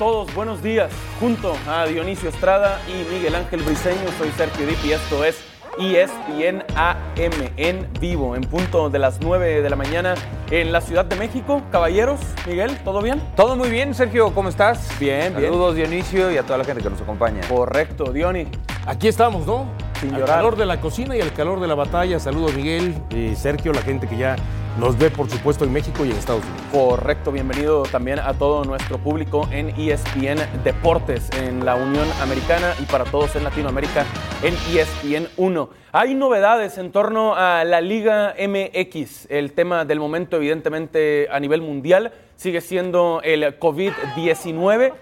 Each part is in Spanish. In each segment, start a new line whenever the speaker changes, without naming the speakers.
todos, buenos días. Junto a Dionisio Estrada y Miguel Ángel Briseño, soy Sergio Dip y esto es ESPN AM en vivo, en punto de las 9 de la mañana en la Ciudad de México. Caballeros, Miguel, ¿todo bien?
Todo muy bien, Sergio, ¿cómo estás?
Bien, bien.
Saludos, Dionisio, y a toda la gente que nos acompaña.
Correcto, Diony.
Aquí estamos, ¿no?
Sin
al
llorar.
calor de la cocina y al calor de la batalla. Saludos, Miguel, y Sergio, la gente que ya nos ve, por supuesto, en México y en Estados Unidos.
Correcto, bienvenido también a todo nuestro público en ESPN Deportes en la Unión Americana y para todos en Latinoamérica en ESPN 1. Hay novedades en torno a la Liga MX. El tema del momento, evidentemente, a nivel mundial sigue siendo el COVID-19.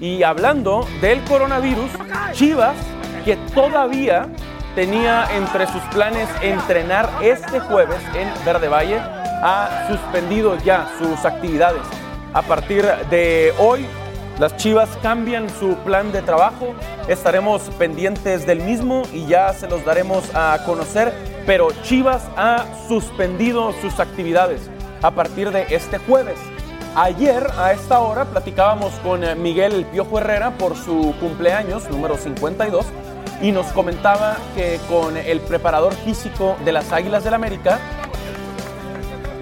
Y hablando del coronavirus, Chivas, que todavía tenía entre sus planes entrenar este jueves en Verde Valle, ha suspendido ya sus actividades. A partir de hoy, las Chivas cambian su plan de trabajo, estaremos pendientes del mismo y ya se los daremos a conocer, pero Chivas ha suspendido sus actividades a partir de este jueves. Ayer a esta hora platicábamos con Miguel El Piojo Herrera por su cumpleaños número 52 y nos comentaba que con el preparador físico de las Águilas del América,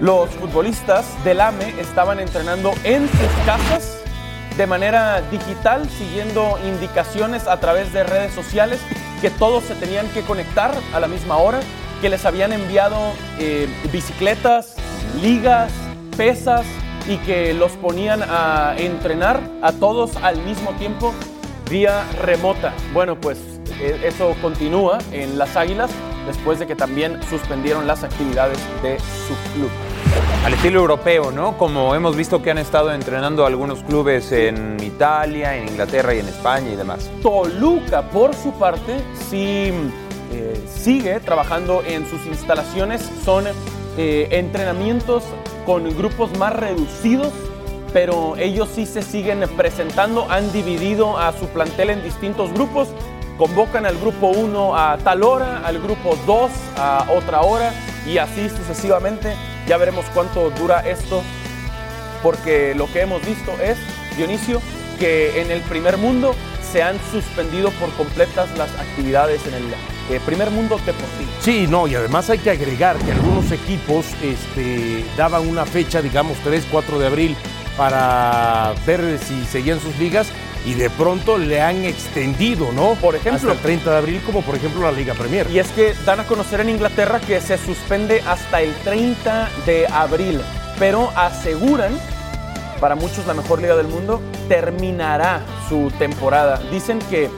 los futbolistas del AME estaban entrenando en sus casas de manera digital, siguiendo indicaciones a través de redes sociales, que todos se tenían que conectar a la misma hora, que les habían enviado eh, bicicletas, ligas, pesas y que los ponían a entrenar a todos al mismo tiempo vía remota. Bueno, pues eso continúa en las Águilas después de que también suspendieron las actividades de su club.
Al estilo europeo, ¿no? Como hemos visto que han estado entrenando algunos clubes en Italia, en Inglaterra y en España y demás.
Toluca, por su parte, sí eh, sigue trabajando en sus instalaciones. Son eh, entrenamientos con grupos más reducidos, pero ellos sí se siguen presentando. Han dividido a su plantel en distintos grupos. Convocan al grupo 1 a tal hora, al grupo 2 a otra hora y así sucesivamente. Ya veremos cuánto dura esto porque lo que hemos visto es, Dionisio, que en el primer mundo se han suspendido por completas las actividades en el eh, primer mundo deportivo.
Sí, no, y además hay que agregar que algunos equipos este, daban una fecha, digamos 3, 4 de abril, para ver si seguían sus ligas y de pronto le han extendido, ¿no?
Por ejemplo.
Hasta el 30 de abril, como por ejemplo la Liga Premier.
Y es que dan a conocer en Inglaterra que se suspende hasta el 30 de abril, pero aseguran, para muchos la mejor liga del mundo, terminará su temporada. Dicen que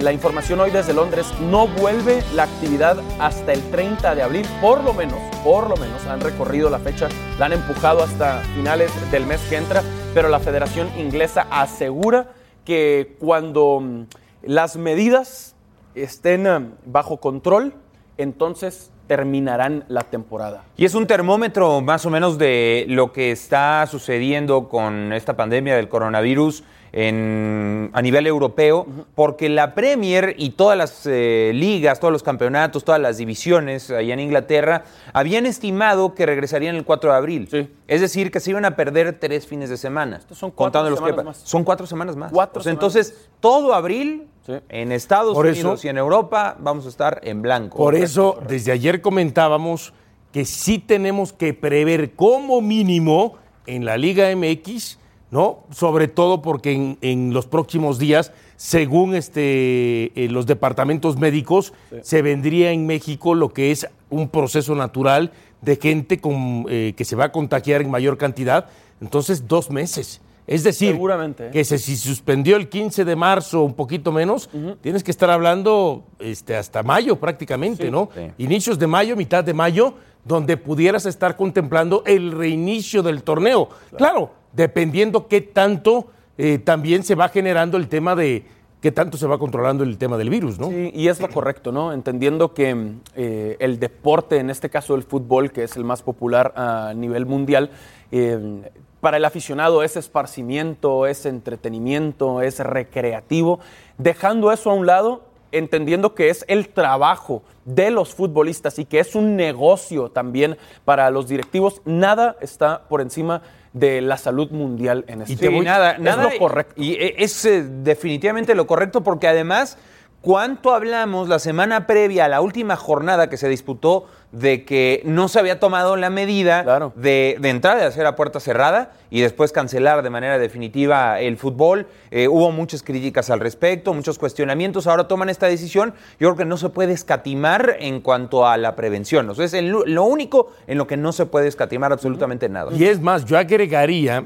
la información hoy desde Londres no vuelve la actividad hasta el 30 de abril, por lo menos, por lo menos han recorrido la fecha, la han empujado hasta finales del mes que entra, pero la Federación Inglesa asegura que cuando mm, las medidas estén eh, bajo control, entonces terminarán la temporada.
Y es un termómetro más o menos de lo que está sucediendo con esta pandemia del coronavirus en- a nivel europeo, porque la Premier y todas las eh, ligas, todos los campeonatos, todas las divisiones allá en Inglaterra habían estimado que regresarían el 4 de abril.
Sí.
Es decir, que se iban a perder tres fines de semana.
son cuatro
contando los que-
semanas más.
Son cuatro semanas más.
Cuatro
O sea,
semanas
entonces, todo abril
Sí.
en Estados
Por
Unidos
eso-
y en Europa vamos a estar en blanco.
Por eso, desde ayer comentábamos que sí tenemos que prever como mínimo en la Liga MX, ¿no? Sobre todo porque en, en los próximos días, según este, eh, los departamentos médicos, se vendría en México lo que es un proceso natural de gente con, eh, que se va a contagiar en mayor cantidad. Entonces, dos meses. Es decir,
Seguramente, ¿eh?
que se, si suspendió el 15 de marzo, un poquito menos, tienes que estar hablando este, hasta mayo prácticamente, ¿no?
Sí.
Inicios de mayo, mitad de mayo, donde pudieras estar contemplando el reinicio del torneo. Claro, dependiendo qué tanto eh, también se va generando el tema de qué tanto se va controlando el tema del virus, ¿no?
Sí, y es lo correcto, ¿no? Entendiendo que eh, el deporte, en este caso el fútbol, que es el más popular a nivel mundial, eh, para el aficionado es esparcimiento, es entretenimiento, es recreativo. Dejando eso a un lado, entendiendo que es el trabajo de los futbolistas y que es un negocio también para los directivos, nada está por encima de la salud mundial en este
momento. nada, nada, es lo correcto. Y e, es eh, definitivamente lo correcto porque además ¿Cuánto hablamos la semana previa a la última jornada que se disputó de que no se había tomado la medida de, de, entrar de hacer a puerta cerrada y después cancelar de manera definitiva el fútbol? Eh, hubo muchas críticas al respecto, muchos cuestionamientos. Ahora toman esta decisión. Yo creo que no se puede escatimar en cuanto a la prevención. O sea, es lo único en lo que no se puede escatimar absolutamente nada.
Y es más, yo agregaría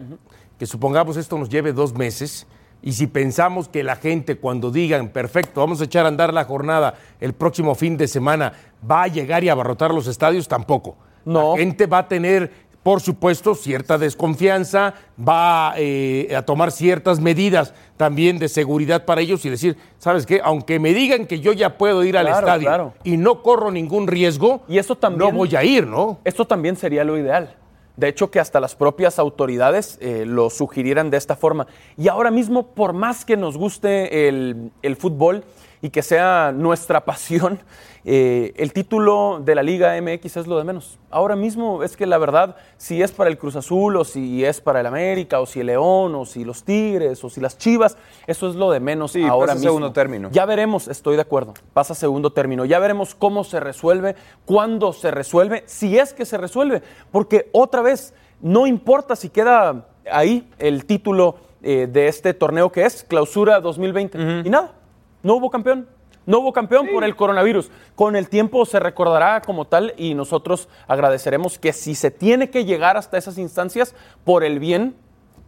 que supongamos esto nos lleve dos meses y si pensamos que la gente cuando digan, perfecto, vamos a echar a andar la jornada el próximo fin de semana, va a llegar y abarrotar los estadios, tampoco. No. La gente va a tener, por supuesto, cierta desconfianza, va eh, a tomar ciertas medidas también de seguridad para ellos y decir, ¿sabes qué? Aunque me digan que yo ya puedo ir al estadio y no corro ningún riesgo, y eso también, no voy a ir, ¿no?
Esto también sería lo ideal. De hecho, que hasta las propias autoridades eh, lo sugirieran de esta forma. Y ahora mismo, por más que nos guste el, el fútbol y que sea nuestra pasión, eh, el título de la Liga MX es lo de menos. Ahora mismo es que la verdad, si es para el Cruz Azul o si es para el América o si el León o si los Tigres o si las Chivas, eso es lo de menos sí, ahora pasa
segundo término.
Ya veremos, estoy de acuerdo, pasa segundo término. Ya veremos cómo se resuelve, cuándo se resuelve, si es que se resuelve. Porque otra vez, no importa si queda ahí el título eh, de este torneo que es Clausura 2020. Y nada, no hubo campeón. No hubo campeón por el coronavirus. Con el tiempo se recordará como tal y nosotros agradeceremos que si se tiene que llegar hasta esas instancias por el bien,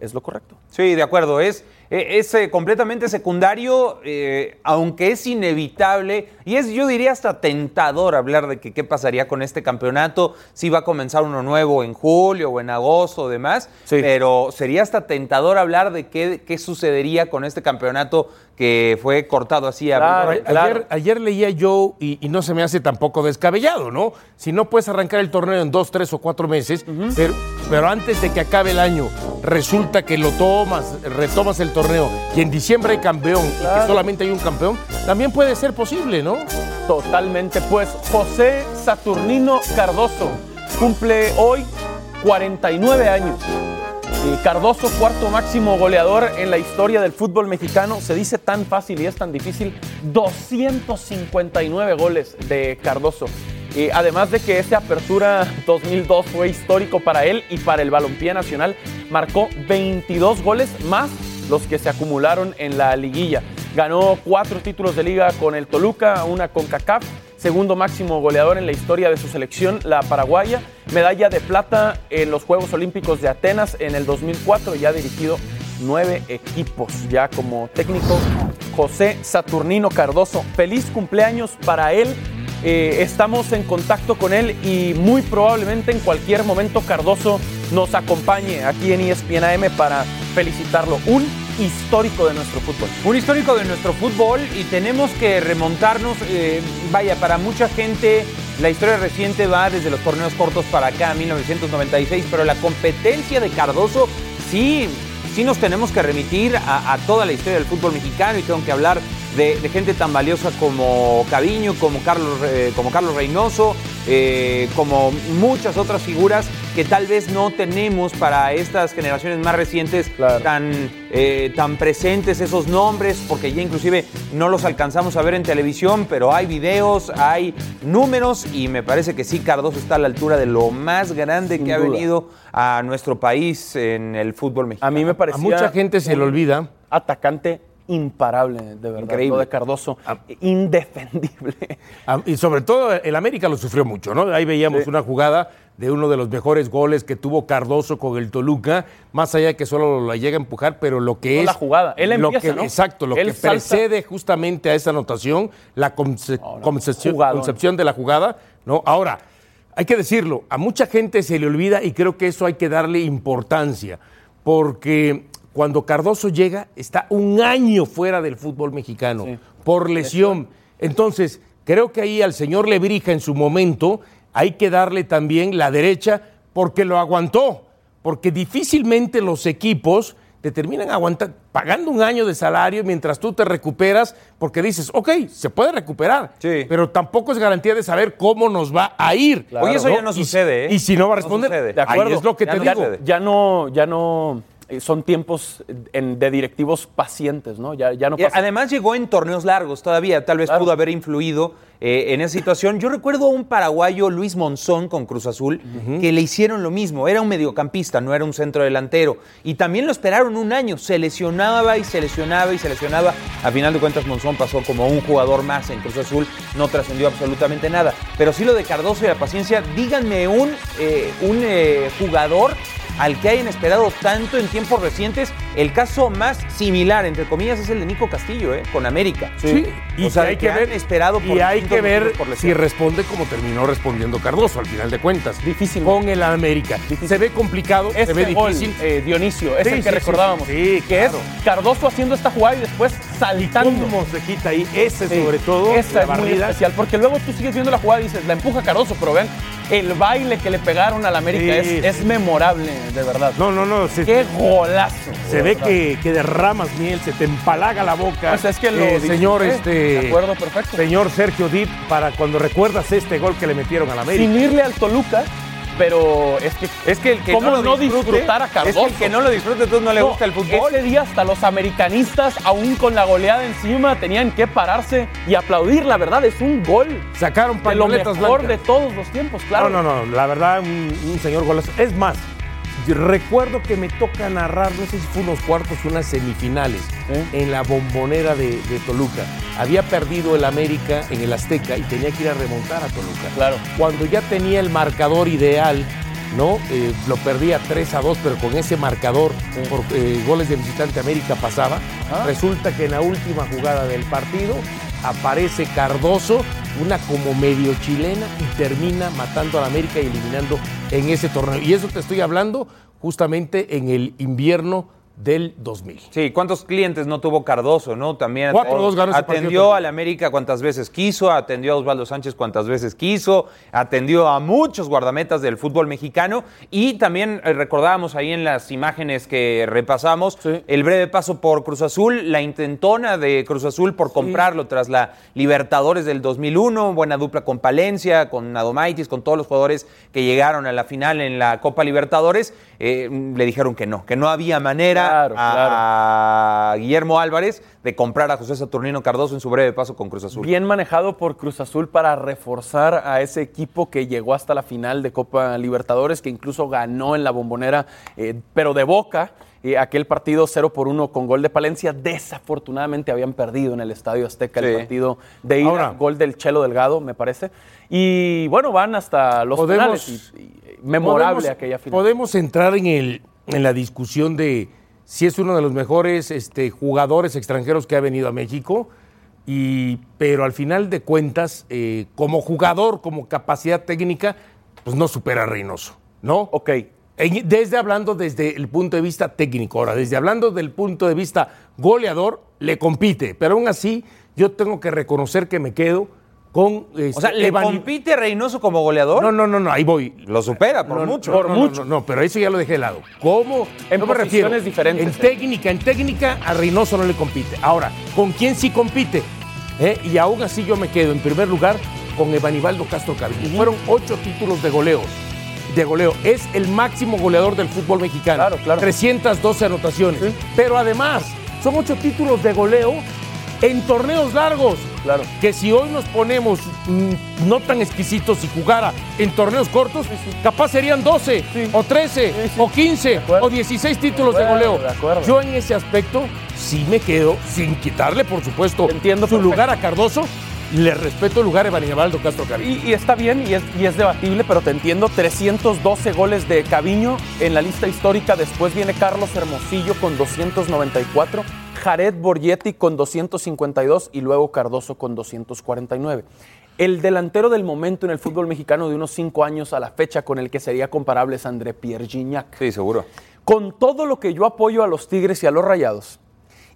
es lo correcto.
Sí, de acuerdo. Es, e, es eh, completamente secundario, eh, aunque es inevitable y es, yo diría, hasta tentador hablar de que qué pasaría con este campeonato, si va a comenzar uno nuevo en julio o en agosto o demás, pero sería hasta tentador hablar de qué, qué sucedería con este campeonato que fue cortado así.
a... Ayer, leía yo, y, no se me hace tampoco descabellado, ¿no? Si no puedes arrancar el torneo en dos, tres o cuatro meses, pero, antes de que acabe el año resulta que lo tomas, retomas el torneo y en diciembre hay campeón y que solamente hay un campeón, también puede ser posible, ¿no?
Totalmente. Pues José Saturnino Cardoso cumple hoy 49 años. Cardoso, cuarto máximo goleador en la historia del fútbol mexicano. Se dice tan fácil y es tan difícil. 259 goles de Cardoso. Y además de que esa apertura 2002 fue histórico para él y para el balompié nacional, marcó 22 goles más los que se acumularon en la liguilla. Ganó cuatro títulos de liga con el Toluca, una con CACAF segundo máximo goleador en la historia de su selección, la paraguaya, medalla de plata en los Juegos Olímpicos de Atenas en el 2004 y ha dirigido nueve equipos ya como técnico. José Saturnino Cardoso, feliz cumpleaños para él. Eh, estamos en contacto con él y muy probablemente en cualquier momento Cardoso nos acompañe aquí en ESPN AM para felicitarlo. Un histórico de nuestro fútbol.
Un histórico de nuestro fútbol y tenemos que remontarnos, eh, vaya, para mucha gente la historia reciente va desde los torneos cortos para acá, 1996, pero la competencia de Cardoso sí, sí nos tenemos que remitir a, toda la historia del fútbol mexicano y tengo que hablar de, gente tan valiosa como Caviño, como Carlos, eh, como Carlos Reynoso, eh, como muchas otras figuras que tal vez no tenemos para estas generaciones más recientes tan, eh, tan presentes esos nombres, porque ya inclusive no los alcanzamos a ver en televisión, pero hay videos, hay números y me parece que sí, Cardoso está a la altura de lo más grande que ha venido a nuestro país en el fútbol mexicano.
A mí me parece. A mucha gente se le olvida.
Atacante imparable, de verdad. Increíble. de Cardoso, ah. indefendible.
Ah, y sobre todo el América lo sufrió mucho, ¿no? Ahí veíamos una jugada de uno de los mejores goles que tuvo Cardoso con el Toluca, más allá de que solo la llega a empujar, pero lo que es...
la jugada, él empieza,
¿no? Exacto, lo que precede justamente a esa anotación, la concepción de la jugada, ¿no? Ahora, hay que decirlo, a mucha gente se le olvida y creo que eso hay que darle importancia, porque cuando Cardoso llega, está un año fuera del fútbol mexicano por lesión. Entonces, creo que ahí al señor Lebrija en su momento hay que darle también la derecha porque lo aguantó, porque difícilmente los equipos te terminan aguantando, pagando un año de salario mientras tú te recuperas, porque dices, ok, se puede recuperar,
Sí.
pero tampoco es garantía de saber cómo nos va a ir.
Oye, eso ya no sucede, ¿eh?
Y si no va a responder.
De acuerdo.
ahí es lo que
Ya
te
no
digo.
sucede.
ya no, ya no son tiempos en- de directivos pacientes, ¿no? Ya, ya no
Y
pasa.
Además llegó en torneos largos todavía, tal vez
Claro.
pudo haber influido eh, en esa situación. Yo recuerdo a un paraguayo, Luis Monzón, con Cruz Azul, que le hicieron lo mismo. Era un mediocampista, no era un centro delantero. Y también lo esperaron un año. Se lesionaba y se lesionaba y se lesionaba. A final de cuentas, Monzón pasó como un jugador más en Cruz Azul. No trascendió absolutamente nada. Pero sí lo de Cardoso y la paciencia. Díganme un, eh, un eh, jugador al que hayan esperado tanto en tiempos recientes. El caso más similar, entre comillas, es el de Nico Castillo, ¿eh? con América.
Sí, y
O sea,
hay
que
ver
esperado por
y hay que ver si responde como terminó respondiendo Cardoso al final de cuentas.
Difícil.
Con el América. Se ve complicado, se ve
gol,
difícil.
eh, Dionisio, es
Sí,
el que
sí,
recordábamos.
sí,
que
claro.
es Cardoso haciendo esta jugada y después saltando.
¿Cómo se quita ahí? Ese
Sí,
sobre todo,
Esa
la
es muy especial, porque luego tú sigues viendo la jugada y dices, la empuja Cardoso, pero vean, el baile que le pegaron al América
Sí,
es, memorable, de verdad.
No, no, no. Se,
¡Qué golazo!
se
de
ve que, que derramas miel, se te empalaga la boca.
Pues es que lo
Eh, señor,
de
este.
acuerdo, perfecto.
Señor Sergio Dip, para cuando recuerdas este gol que le metieron a la América.
Sin irle al Toluca, pero es que,
Es que el que
¿cómo
no, lo disfrute,
disfrutar a
Es
Cardoso?
que el que no lo disfrute, entonces no le
No,
gusta el fútbol.
Ese día hasta los americanistas, aún con la goleada encima, tenían que pararse y aplaudir. La verdad, es un gol
Sacaron
de lo mejor
blancas.
de todos los tiempos, claro.
No, no, no, la verdad, un, un señor golazo. Es más, yo recuerdo que me toca narrar, no sé si fue unos cuartos, unas semifinales, en la bombonera de, de Toluca. Había perdido el América en el Azteca y tenía que ir a remontar a Toluca.
Claro.
Cuando ya tenía el marcador ideal, ¿no? Eh, lo perdía 3 a 2, pero con ese marcador por eh, goles de visitante América pasaba.
Ah.
Resulta que en la última jugada del partido aparece Cardoso, una como medio chilena, y termina matando a la América y eliminando en ese torneo. Y eso te estoy hablando justamente en el invierno del 2000.
Sí, ¿cuántos clientes no tuvo Cardoso, no? También
Cuatro,
atendió-
dos ganó ese
atendió al América cuantas veces quiso, atendió a Osvaldo Sánchez cuantas veces quiso, atendió a muchos guardametas del fútbol mexicano y también eh, recordábamos ahí en las imágenes que repasamos
Sí.
el breve paso por Cruz Azul, la intentona de Cruz Azul por comprarlo tras la Libertadores del 2001, buena dupla con Palencia, con Adomaitis, con todos los jugadores que llegaron a la final en la Copa Libertadores, eh, le dijeron que no, que no había manera
Claro,
a, a Guillermo Álvarez de comprar a José Saturnino Cardoso en su breve paso con Cruz Azul.
Bien manejado por Cruz Azul para reforzar a ese equipo que llegó hasta la final de Copa Libertadores, que incluso ganó en la bombonera, eh, pero de boca. eh, aquel partido 0 por 1 con gol de Palencia, desafortunadamente habían perdido en el Estadio Azteca
Sí.
el partido de ida,
Ahora-
gol del Chelo Delgado, me parece. Y bueno, van hasta los
Podemos-
finales. Y, y- memorable
Podemos-
aquella final.
Podemos entrar en, el, en la discusión de si es uno de los mejores este, jugadores extranjeros que ha venido a México, y, pero al final de cuentas, eh, como jugador, como capacidad técnica, pues no supera a Reynoso, ¿no?
Ok,
Desde hablando desde el punto de vista técnico, ahora, desde hablando del punto de vista goleador, le compite, pero aún así yo tengo que reconocer que me quedo con...
O sea,
este,
¿le
Evan-
compite Reynoso como goleador?
No, no, no, no, ahí voy.
Lo supera por
No,
mucho.
No, no, no, no, no, pero eso ya lo dejé de lado. ¿Cómo?
En posiciones diferentes,
En
eh.
técnica, en técnica a Reynoso no le compite. Ahora, ¿con quién sí compite? ¿Eh? Y aún así yo me quedo en primer lugar con Evanibaldo Castro Cabildo. Fueron ocho títulos de goleo. De goleo. Es el máximo goleador del fútbol mexicano.
Claro, claro.
312 anotaciones. Pero además, son ocho títulos de goleo en torneos largos.
Claro.
Que si hoy nos ponemos mm, no tan exquisitos y jugara en torneos cortos, capaz serían 12
Sí.
o 13
Sí, sí.
o 15
acuerdo.
o 16 títulos de, goleo.
de.
Yo en ese aspecto sí me quedo, sin quitarle, por supuesto,
entiendo
su
perfecto.
lugar a Cardoso, le respeto el lugar a Evanibaldo Castro Carrillo.
Y, y está bien y es, y es debatible, pero te entiendo. 312 goles de Caviño en la lista histórica. Después viene Carlos Hermosillo con 294, Jared Borgetti con 252 y luego Cardoso con 249. El delantero del momento en el fútbol mexicano de unos cinco años a la fecha con el que sería comparable es André Pierre Gignac
Sí, seguro.
con todo lo que yo apoyo a los Tigres y a los Rayados,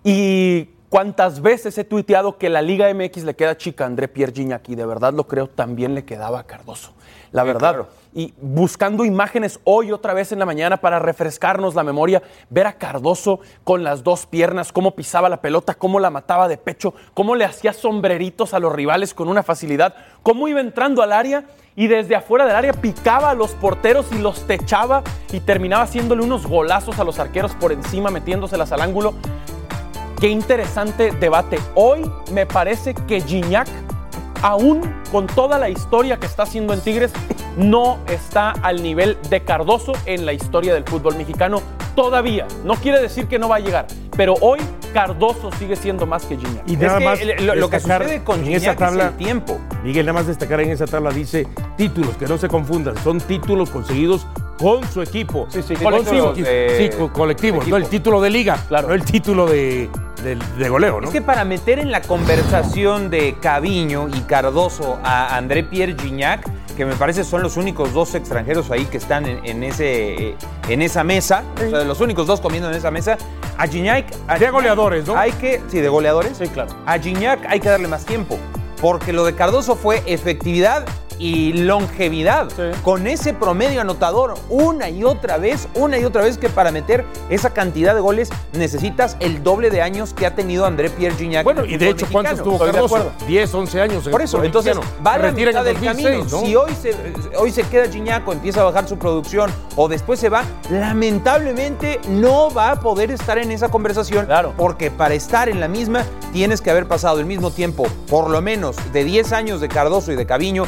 y cuántas veces he tuiteado que la Liga MX le queda chica a André Pierre Gignac y de verdad lo creo, también le quedaba a Cardoso. La verdad. Y buscando imágenes hoy otra vez en la mañana para refrescarnos la memoria, ver a Cardoso con las dos piernas, cómo pisaba la pelota, cómo la mataba de pecho, cómo le hacía sombreritos a los rivales con una facilidad, cómo iba entrando al área y desde afuera del área picaba a los porteros y los techaba y terminaba haciéndole unos golazos a los arqueros por encima, metiéndoselas al ángulo. Qué interesante debate. Hoy me parece que Gignac, aún con toda la historia que está haciendo en Tigres, no está al nivel de Cardoso en la historia del fútbol mexicano todavía. No quiere decir que no va a llegar, pero hoy Cardoso sigue siendo más que Gignac.
Y nada
Es que
más
lo, lo que sucede con
en
Gignac
esa
es
tabla,
el tiempo.
Miguel, nada más destacar en esa tabla dice títulos, que no se confundan, son títulos conseguidos con su equipo.
Sí, sí,
eh,
sí, co- colectivos,
equipo.
no el título de liga,
Claro.
no el título de, de- de goleo, ¿no?
Es que para meter en la conversación de Caviño y Cardoso a André Pierre Gignac, que me parece son los únicos dos extranjeros ahí que están en, en ese, eh, en esa mesa, o sea, los únicos dos comiendo en esa mesa, a Gignac... a
De goleadores, ¿no?
Hay que, sí, de goleadores.
Sí, claro.
A Gignac hay que darle más tiempo, porque lo de Cardoso fue efectividad y longevidad.
Sí.
Con ese promedio anotador, una y otra vez, una y otra vez que para meter esa cantidad de goles necesitas el doble de años que ha tenido André Pierre Gignac.
Bueno, y de hecho. ¿cuántos tuvo Cardoso?
acuerdo.
10, 11 años.
Por eso, entonces
mexicano.
va a la
en
mitad
el
del
2006,
camino.
¿no?
Si hoy se, hoy se queda Gignac o empieza a bajar su producción o después se va, lamentablemente no va a poder estar en esa conversación.
Claro.
Porque para estar en la misma tienes que haber pasado el mismo tiempo, por lo menos de 10 años de Cardoso y de Caviño,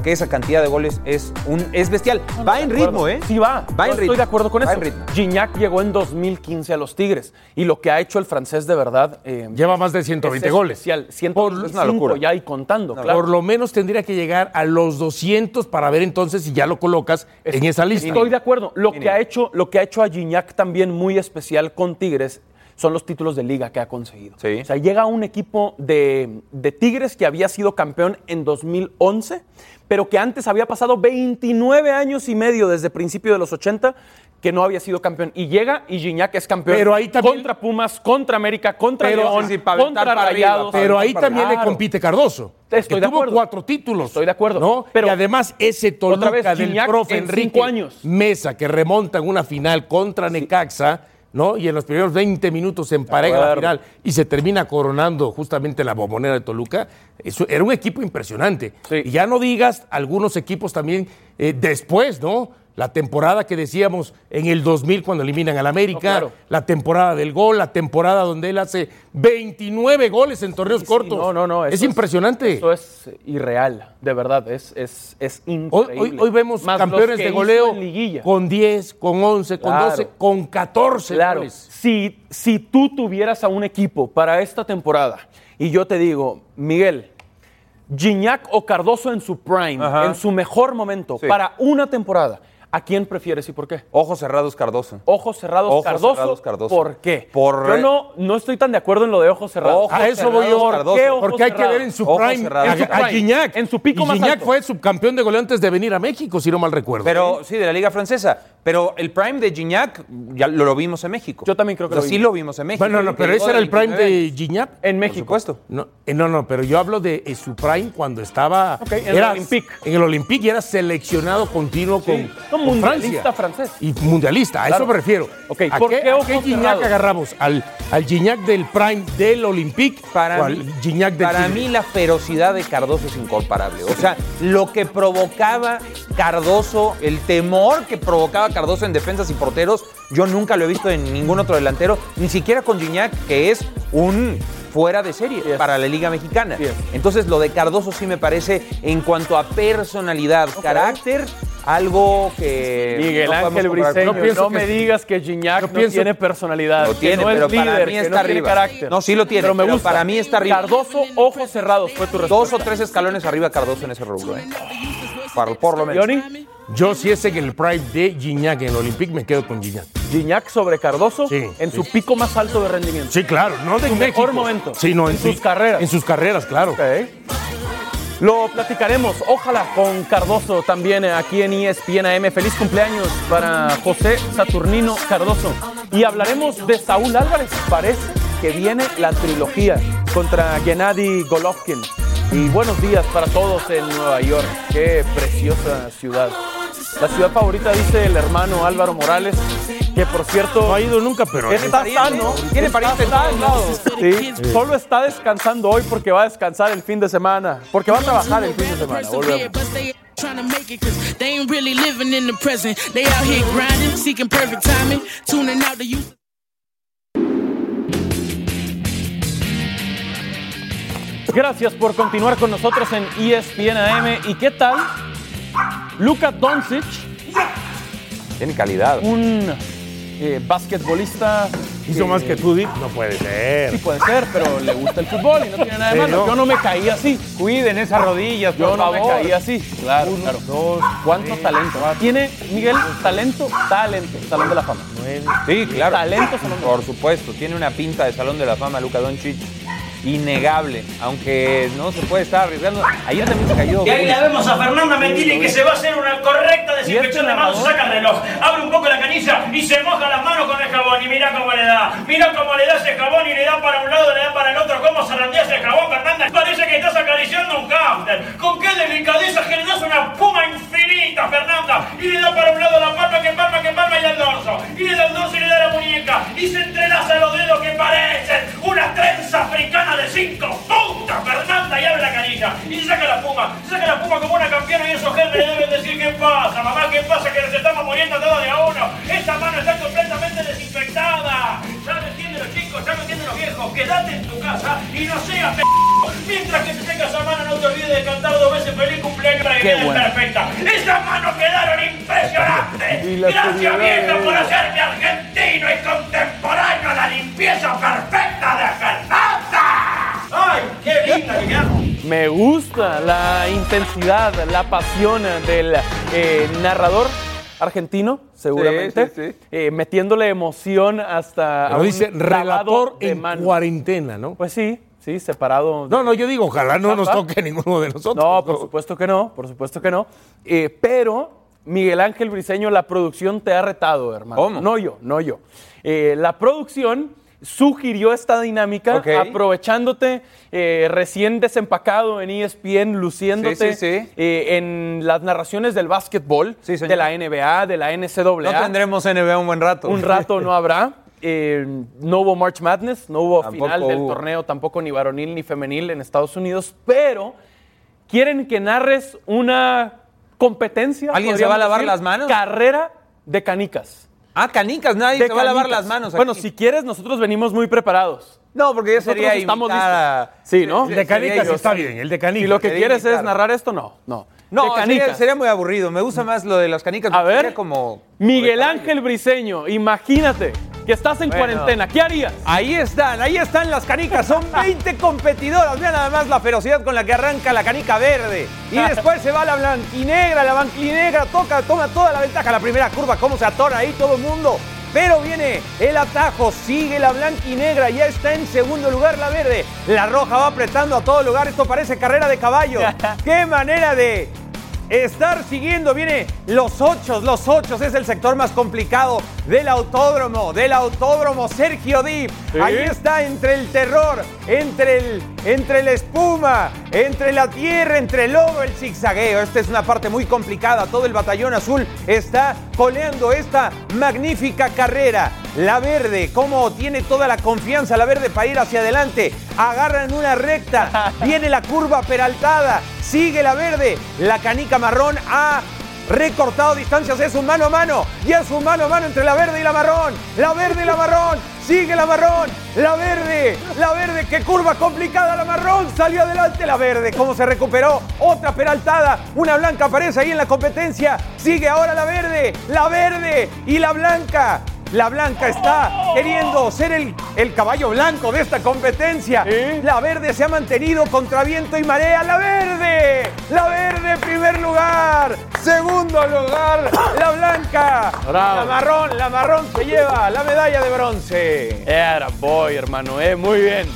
porque esa cantidad de goles es, un, es bestial. va en ritmo. ¿eh?
Sí, va.
Va
Yo
en ritmo.
Estoy de acuerdo con
Va
eso.
en ritmo.
Gignac llegó en 2015 a los Tigres y lo que ha hecho el francés de verdad. eh,
Lleva más de 120
es
goles.
especial.
Por-
125
es una locura.
ya y contando, claro.
Por lo menos tendría que llegar a los 200 para ver entonces si ya lo colocas en esa lista.
Estoy de acuerdo. Lo que, ha hecho, lo que ha hecho a Gignac también muy especial con Tigres son los títulos de liga que ha conseguido.
Sí.
O sea, llega un equipo de, de Tigres que había sido campeón en 2011, pero que antes había pasado 29 años y medio desde principio de los 80 que no había sido campeón. Y llega y Gignac es campeón
Pero ahí también-
contra Pumas, contra América, contra
Pero-
León,
sí, sí, para aventar
contra
para arriba,
Rayados.
para
Pero ahí
para
también le compite Cardoso.
Estoy
que
de
tuvo
acuerdo.
cuatro títulos.
Estoy de acuerdo.
¿no?
Pero-
y además ese Toluca
Otra vez,
del
Gignac
profe
en
Enrique
cinco años.
Mesa que remonta en una final contra Necaxa, ¿no? Y en los primeros 20 minutos se empareja la final y se termina coronando justamente la bombonera de Toluca. Eso era un equipo impresionante.
Sí.
Y ya no digas algunos equipos también eh, después, ¿no? La temporada que decíamos en el 2000 cuando eliminan al América,
No, claro.
la temporada del gol, la temporada donde él hace 29 goles en torneos
Sí,
cortos.
no, no, no.
Es impresionante.
Eso es irreal, de verdad. Es, es, es increíble.
hoy- hoy vemos
Más
campeones de goleo con 10, con 11, con
Claro.
12, con 14
Claro,
goles.
si, si tú tuvieras a un equipo para esta temporada y yo te digo, Miguel, Gignac o Cardoso en su prime,
Ajá.
en su mejor momento,
Sí.
para una temporada, ¿a quién prefieres y por qué?
Ojos cerrados, Cardoso.
Ojos cerrados,
Ojos
Cardoso.
cerrados, Cardoso.
¿Por qué?
Por-
Yo no, no estoy tan de acuerdo en lo de ojos cerrados.
Ojos
A eso voy yo.
cerrados, Cardoso.
¿Qué ojos
Porque hay que ver en su
Ojos
prime
cerrados.
a,
En su
a
prime,
Gignac.
en su pico
y
más
Gignac
alto.
fue subcampeón de goleo antes de venir a México, si no mal recuerdo.
Pero sí, de la Liga Francesa. Pero el prime de Gignac ya lo, lo vimos en México.
Yo también creo que
O sea,
lo
sí
vimos.
lo vimos en México.
bueno, no,
Que
pero ese era el prime
29
de. Gignac.
En
Por
México.
supuesto.
No, eh, no, no, pero yo hablo de eh, su prime cuando estaba
Ok, en el
era-
Olympique.
En el Olympique y era seleccionado continuo con,
No,
con
mundialista francés.
Y mundialista, a
Claro.
eso me refiero.
Ok,
¿A
¿por
qué,
qué
a
ojos
qué Gignac agarramos? ¿Al, ¿Al Gignac del prime del Olympique
Para
o al
mí,
Gignac del
para mí la ferocidad de Cardoso es incomparable. O sea, lo que provocaba Cardoso, el temor que provocaba Cardoso en defensas y porteros, yo nunca lo he visto en ningún otro delantero, ni siquiera con Gignac, que es un fuera de serie para la Liga Mexicana. Entonces, lo de Cardoso sí me parece, en cuanto a personalidad, carácter, algo que.
Miguel
no
Ángel. Briseño, no,
que
me
sí.
digas que Gignac
Yo
no
pienso-
tiene personalidad,
Lo tiene,
que no
pero
es
para
líder,
mí
que
está
no tiene
arriba.
carácter.
No, sí lo tiene,
pero me
pero
gusta.
para mí está arriba.
Cardoso, ojos cerrados, fue tu respuesta.
Dos o tres escalones arriba Cardoso en ese rubro, ¿eh? Por, por lo menos.
Johnny,
Yo si es en el prime de Gignac en el Olympique me quedo con Gignac.
Gignac sobre Cardoso
Sí,
en
sí.
su pico más alto de rendimiento.
Sí, claro, no de
Su
México.
mejor momento.
sino en,
En sus carreras.
En sus carreras, claro.
Lo platicaremos, ojalá con Cardoso también aquí en ESPN AM. Feliz cumpleaños para José Saturnino Cardoso. Y hablaremos de Saúl Álvarez, parece que viene la trilogía contra Gennady Golovkin. Y buenos días para todos en Nueva York. Qué preciosa ciudad. La ciudad favorita, dice el hermano Álvaro Morales, que por cierto...
No ha ido nunca, pero...
Está sano.
Tiene
está
pariente en todos.
Sí, solo está descansando hoy porque va a descansar el fin de semana. Porque va a trabajar el fin de semana. Volvemos.
Trying to make it cause they ain't really living in the present. They out here grinding, seeking perfect timing, tuning out the youth.
Gracias por continuar con nosotros en ESPN AM. ¿Y qué tal? Luka Doncic,
Tiene calidad.
un eh, basquetbolista.
Hizo
eh,
más que tú, Dick. No puede
Sí,
ser.
puede ser, pero le gusta el fútbol y no tiene nada de
Sí,
malo.
¿no?
Yo no me caí así.
Cuiden esas rodillas,
Yo
por
no me caí así. Claro, claro.
Dos,
¿Cuánto talento? Tiene Miguel talento, talento, Salón de la Fama.
nueve.
Sí, claro.
Talento, Salón de la
Por supuesto, tiene una pinta de Salón de la Fama Luka Doncic innegable, aunque no se puede estar arriesgando. Ayer también se cayó.
Y ahí la vemos a Fernanda Mentini que se va a hacer una correcta desinfección de manos, saca el reloj, abre un poco la canilla y se moja las manos con el jabón. Y mira cómo le da, mira cómo le da ese jabón y le da para un lado, le da para el otro, cómo zarandea ese jabón, Fernanda, parece que estás acariciando un counter, con qué delicadeza que le das una puma infinita, Fernanda, y le da para un lado la palma, que palma, que palma y el dorso, y le da el dorso y le da y se entrelaza los dedos que parecen una trenza africana de cinco. Puntas, Fernanda, y abre la canilla, y saca la puma, saca la puma como una campeona y esos jefes le deben decir qué pasa, mamá, qué pasa, que nos estamos muriendo todos de a uno, esa mano está completamente desinfectada, ya lo entienden los chicos, ya lo entienden los viejos, quédate en tu casa y no seas p***. Mientras que se seca esa mano, no te olvides de cantar dos veces feliz cumpleaños para que
Qué
quede
bueno.
perfecta. Esas manos quedaron impresionantes.
La
Gracias vieja por hacerme argentino y contemporáneo a la limpieza perfecta de Fernanda. ¡Ay, qué linda que quedamos!
Me gusta la intensidad, la pasión del eh, narrador argentino, seguramente,
Sí, sí, sí.
eh, metiéndole emoción hasta un
dice relator
de
en
mano.
cuarentena, ¿no?
Pues sí, sí, separado.
No, no, yo digo, ojalá no nos toque ninguno de nosotros.
No, por supuesto que no, por supuesto que no. Eh, pero Miguel Ángel Briseño, la producción te ha retado, hermano.
¿Cómo?
No yo, no yo. Eh, la producción sugirió esta dinámica aprovechándote eh, recién desempacado en ESPN, luciéndote
Sí, sí, sí.
eh, en las narraciones del básquetbol, de la NBA, de la NCAA.
No tendremos NBA un buen rato.
Un rato no habrá. Eh, no hubo March Madness, no hubo
Tampoco
final del
hubo.
torneo, tampoco ni varonil ni femenil en Estados Unidos, pero quieren que narres una competencia.
¿Alguien se va a lavar
decir,
las manos?
Carrera de canicas.
Ah, canicas, nadie
De
se va a lavar las manos.
Bueno,
aquí.
si quieres, nosotros venimos muy preparados.
No, porque ya sería
estamos
a-
Sí, ¿no?
El de canicas está
sí.
bien, el de canicas.
Si lo que quieres es narrar esto, no, no.
No,
de
sería,
canicas.
sería muy aburrido. Me gusta más lo de las canicas.
A ver,
sería como...
Miguel
como caballo.
Ángel Briseño, imagínate que estás en
Bueno.
cuarentena. ¿Qué harías?
Ahí están, ahí están las canicas. Son 20 competidoras. Vean nada más la ferocidad con la que arranca la canica verde. Y después se va la blanquinegra. La blanquinegra toca, toma toda la ventaja. La primera curva, cómo se atora ahí todo el mundo. Pero viene el atajo, sigue la blanquinegra, ya está en segundo lugar la verde. La roja va apretando a todo lugar. Esto parece carrera de caballo. ¡Qué manera de estar siguiendo. Viene los ocho, los ocho es el sector más complicado del autódromo, del autódromo Sergio Dip. Ahí está entre el terror, entre el, entre la espuma, entre la tierra, entre el lodo, el zigzagueo. Esta es una parte muy complicada. Todo el batallón azul está coleando esta magnífica carrera. La verde, como tiene toda la confianza la verde para ir hacia adelante. Agarran una recta, viene la curva peraltada, sigue la verde, la canica marrón ha recortado distancias, es un mano a mano, y es un mano a mano entre la verde y la marrón, la verde y la marrón, sigue la marrón, la verde, la verde, qué curva complicada la marrón, salió adelante la verde, cómo se recuperó, otra peraltada, una blanca aparece ahí en la competencia, sigue ahora la verde, la verde y la blanca. La blanca está queriendo ser el, el caballo blanco de esta competencia. La verde se ha mantenido contra viento y marea. La verde, la verde primer lugar. Segundo lugar, la blanca.
Bravo.
La marrón, la marrón se lleva la medalla de bronce.
Era boy, hermano, eh, muy bien.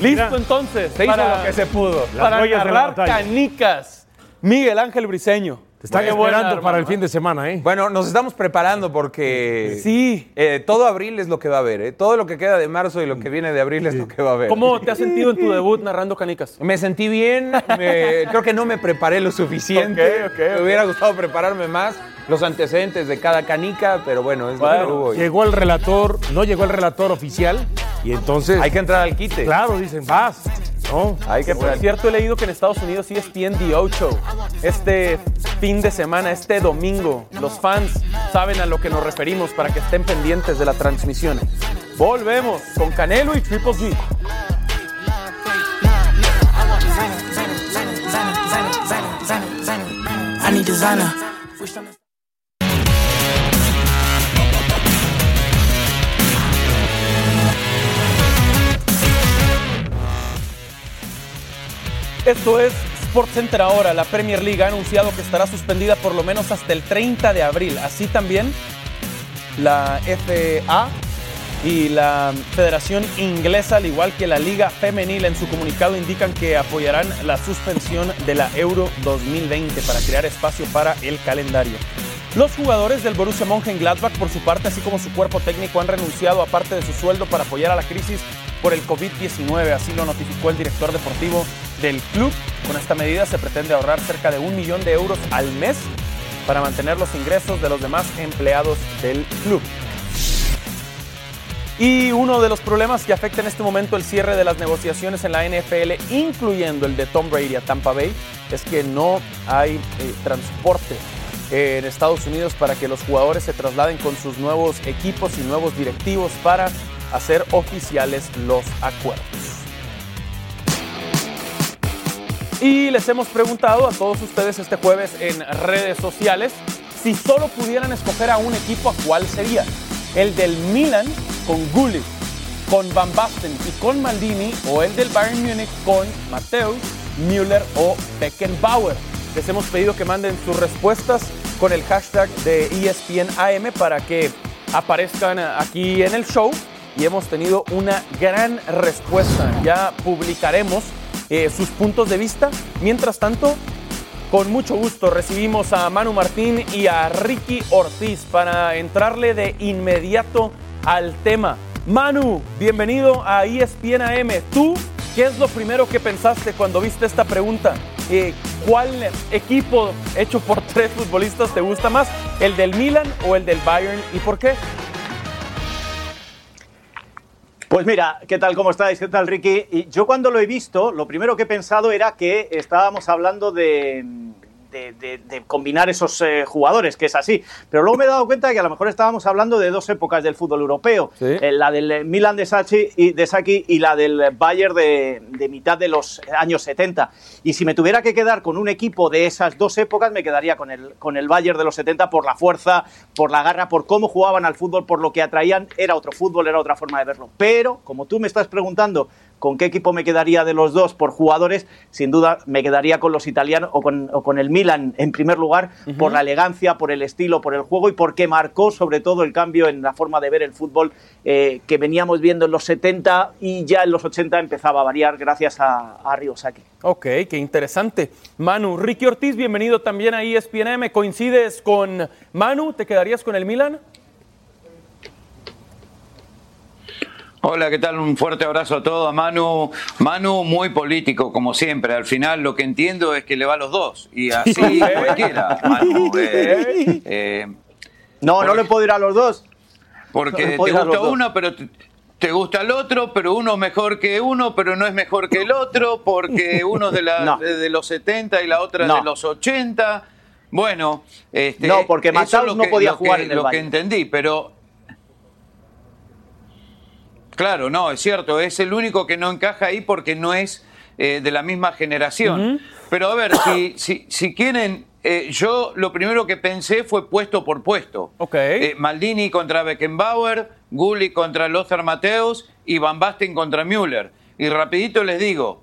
Listo
Mira,
entonces.
Se hizo lo que se pudo.
Las
para
batalla.
canicas. Miguel Ángel Briseño.
Te están
buena,
esperando para el fin de semana, ¿eh?
Bueno, nos estamos preparando porque
Sí.
eh, todo abril es lo que va a haber. ¿eh? Todo lo que queda de marzo y lo que viene de abril es lo que va a haber.
¿Cómo te has sentido en tu debut narrando canicas?
Me sentí bien, me- creo que no me preparé lo suficiente.
Ok, ok,
Me hubiera gustado prepararme más, los antecedentes de cada canica, pero bueno, es
Bueno,
lo que hubo. y
Llegó el relator, no llegó el relator oficial y entonces,
Hay que entrar al quite.
claro, dicen, vas, ¿no?
Hay que
Por cierto, he leído que en Estados Unidos sí es The Ocho. Este fin de semana, este domingo, los fans saben a lo que nos referimos para que estén pendientes de la transmisión. Volvemos con Canelo y Triple G.
I need designer.
Esto es SportsCenter ahora. La Premier League ha anunciado que estará suspendida por lo menos hasta el 30 de abril. Así también la FA y la Federación Inglesa, al igual que la Liga Femenil, en su comunicado indican que apoyarán la suspensión de la Euro 2020 para crear espacio para el calendario. Los jugadores del Borussia Mönchengladbach, por su parte, así como su cuerpo técnico, han renunciado a parte de su sueldo para apoyar a la crisis por el COVID-19. Así lo notificó el director deportivo del club. Con esta medida se pretende ahorrar cerca de un millón de euros al mes para mantener los ingresos de los demás empleados del club. Y uno de los problemas que afecta en este momento el cierre de las negociaciones en la NFL, incluyendo el de Tom Brady a Tampa Bay, es que no hay eh, transporte en Estados Unidos para que los jugadores se trasladen con sus nuevos equipos y nuevos directivos para hacer oficiales los acuerdos. Y les hemos preguntado a todos ustedes este jueves en redes sociales si solo pudieran escoger a un equipo, ¿a cuál sería? ¿El del Milan con Gullit, con Van Basten y con Maldini o el del Bayern Múnich con Mateus, Müller o Beckenbauer? Les hemos pedido que manden sus respuestas con el hashtag de E ESPN AM para que aparezcan aquí en el show y hemos tenido una gran respuesta. Ya publicaremos eh, sus puntos de vista. Mientras tanto, con mucho gusto recibimos a Manu Martín y a Ricky Ortiz para entrarle de inmediato al tema. Manu, bienvenido a ESPN AM. ¿Tú qué es lo primero que pensaste cuando viste esta pregunta? Eh, ¿Cuál equipo hecho por tres futbolistas te gusta más? ¿El del Milan o el del Bayern? ¿Y por qué?
Pues mira, ¿qué tal? ¿Cómo estáis? ¿Qué tal, Ricky? Y yo cuando lo he visto, lo primero que he pensado era que estábamos hablando de, de- de- de combinar esos eh, jugadores, que es así. Pero luego me he dado cuenta de que a lo mejor estábamos hablando de dos épocas del fútbol europeo.
Sí.
Eh, la del Milan de Sacchi y, de Sacchi y la del Bayern de, de mitad de los años 70. Y si me tuviera que quedar con un equipo de esas dos épocas, me quedaría con el, con el Bayern de los 70 por la fuerza, por la garra, por cómo jugaban al fútbol, por lo que atraían. Era otro fútbol, era otra forma de verlo. Pero, como tú me estás preguntando con qué equipo me quedaría de los dos por jugadores, sin duda me quedaría con los italianos o con, o con el Milan en primer lugar, por la elegancia, por el estilo, por el juego y porque marcó sobre todo el cambio en la forma de ver el fútbol eh, que veníamos viendo en los 70 y ya en los 80 empezaba a variar gracias a, a Ryosaki.
Ok, qué interesante. Manu, Ricky Ortiz, bienvenido también a E ESPN. ¿Coincides con Manu? ¿Te quedarías con el Milan?
Hola, ¿qué tal? Un fuerte abrazo a todos. Manu, Manu muy político, como siempre. Al final lo que entiendo es que le va a los dos. Y así cualquiera. Manu, eh, eh,
No, no le puedo ir a los dos.
porque
No
te
a
gusta uno, pero te, te gusta el otro, pero uno es mejor que uno, pero no es mejor que el otro, porque uno es de, la,
No.
de, de los 70 y la otra
No.
de los 80. Bueno, este,
No, porque Mataus no podía
lo
jugar
que-
en el
Lo que entendí, pero Claro, no, es cierto, es el único que no encaja ahí porque no es eh, de la misma generación. Pero a ver, si, si, si quieren, eh, yo lo primero que pensé fue puesto por puesto.
Ok.
Eh, Maldini contra Beckenbauer, Gulli contra Lothar Mateus y Van Basten contra Müller. Y rapidito les digo,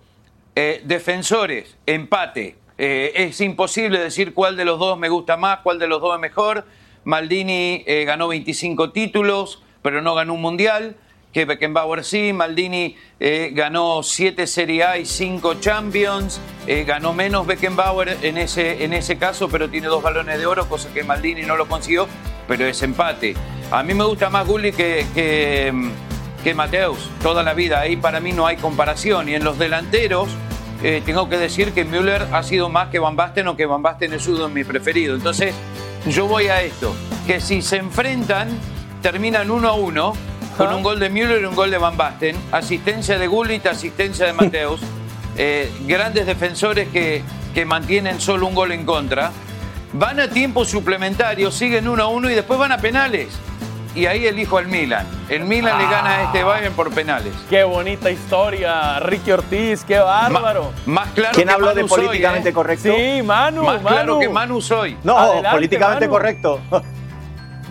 defensores, empate. Es imposible decir cuál de los dos me gusta más, cuál de los dos es mejor. Maldini eh, ganó 25 títulos, pero no ganó un mundial. Que Beckenbauer sí. Maldini eh, ganó siete Serie A y cinco Champions. Eh, ganó menos Beckenbauer en ese, en ese caso, pero tiene dos balones de oro, cosa que Maldini no lo consiguió, pero es empate. A mí me gusta más Gulli que, que, que Mateus, toda la vida. Ahí para mí no hay comparación. Y en los delanteros, eh, tengo que decir que Müller ha sido más que Van Basten o que Van Basten es uno de mis preferidos. Entonces, yo voy a esto, que si se enfrentan, terminan uno a uno, con un gol de Müller y un gol de Van Basten, asistencia de Gullit, asistencia de Mateus, eh, grandes defensores que, que mantienen solo un gol en contra, van a tiempo suplementario, siguen uno a uno y después van a penales. Y ahí elijo al Milan. El Milan le gana a este Bayern por penales.
Qué bonita historia, Ricky Ortiz, qué bárbaro.
Más claro
¿Quién
que
habló
Manu
de
soy,
políticamente
¿eh?
correcto?
Sí, Manu,
Más
Manu.
claro que Manu soy.
No,
Adelante,
políticamente
Manu.
correcto.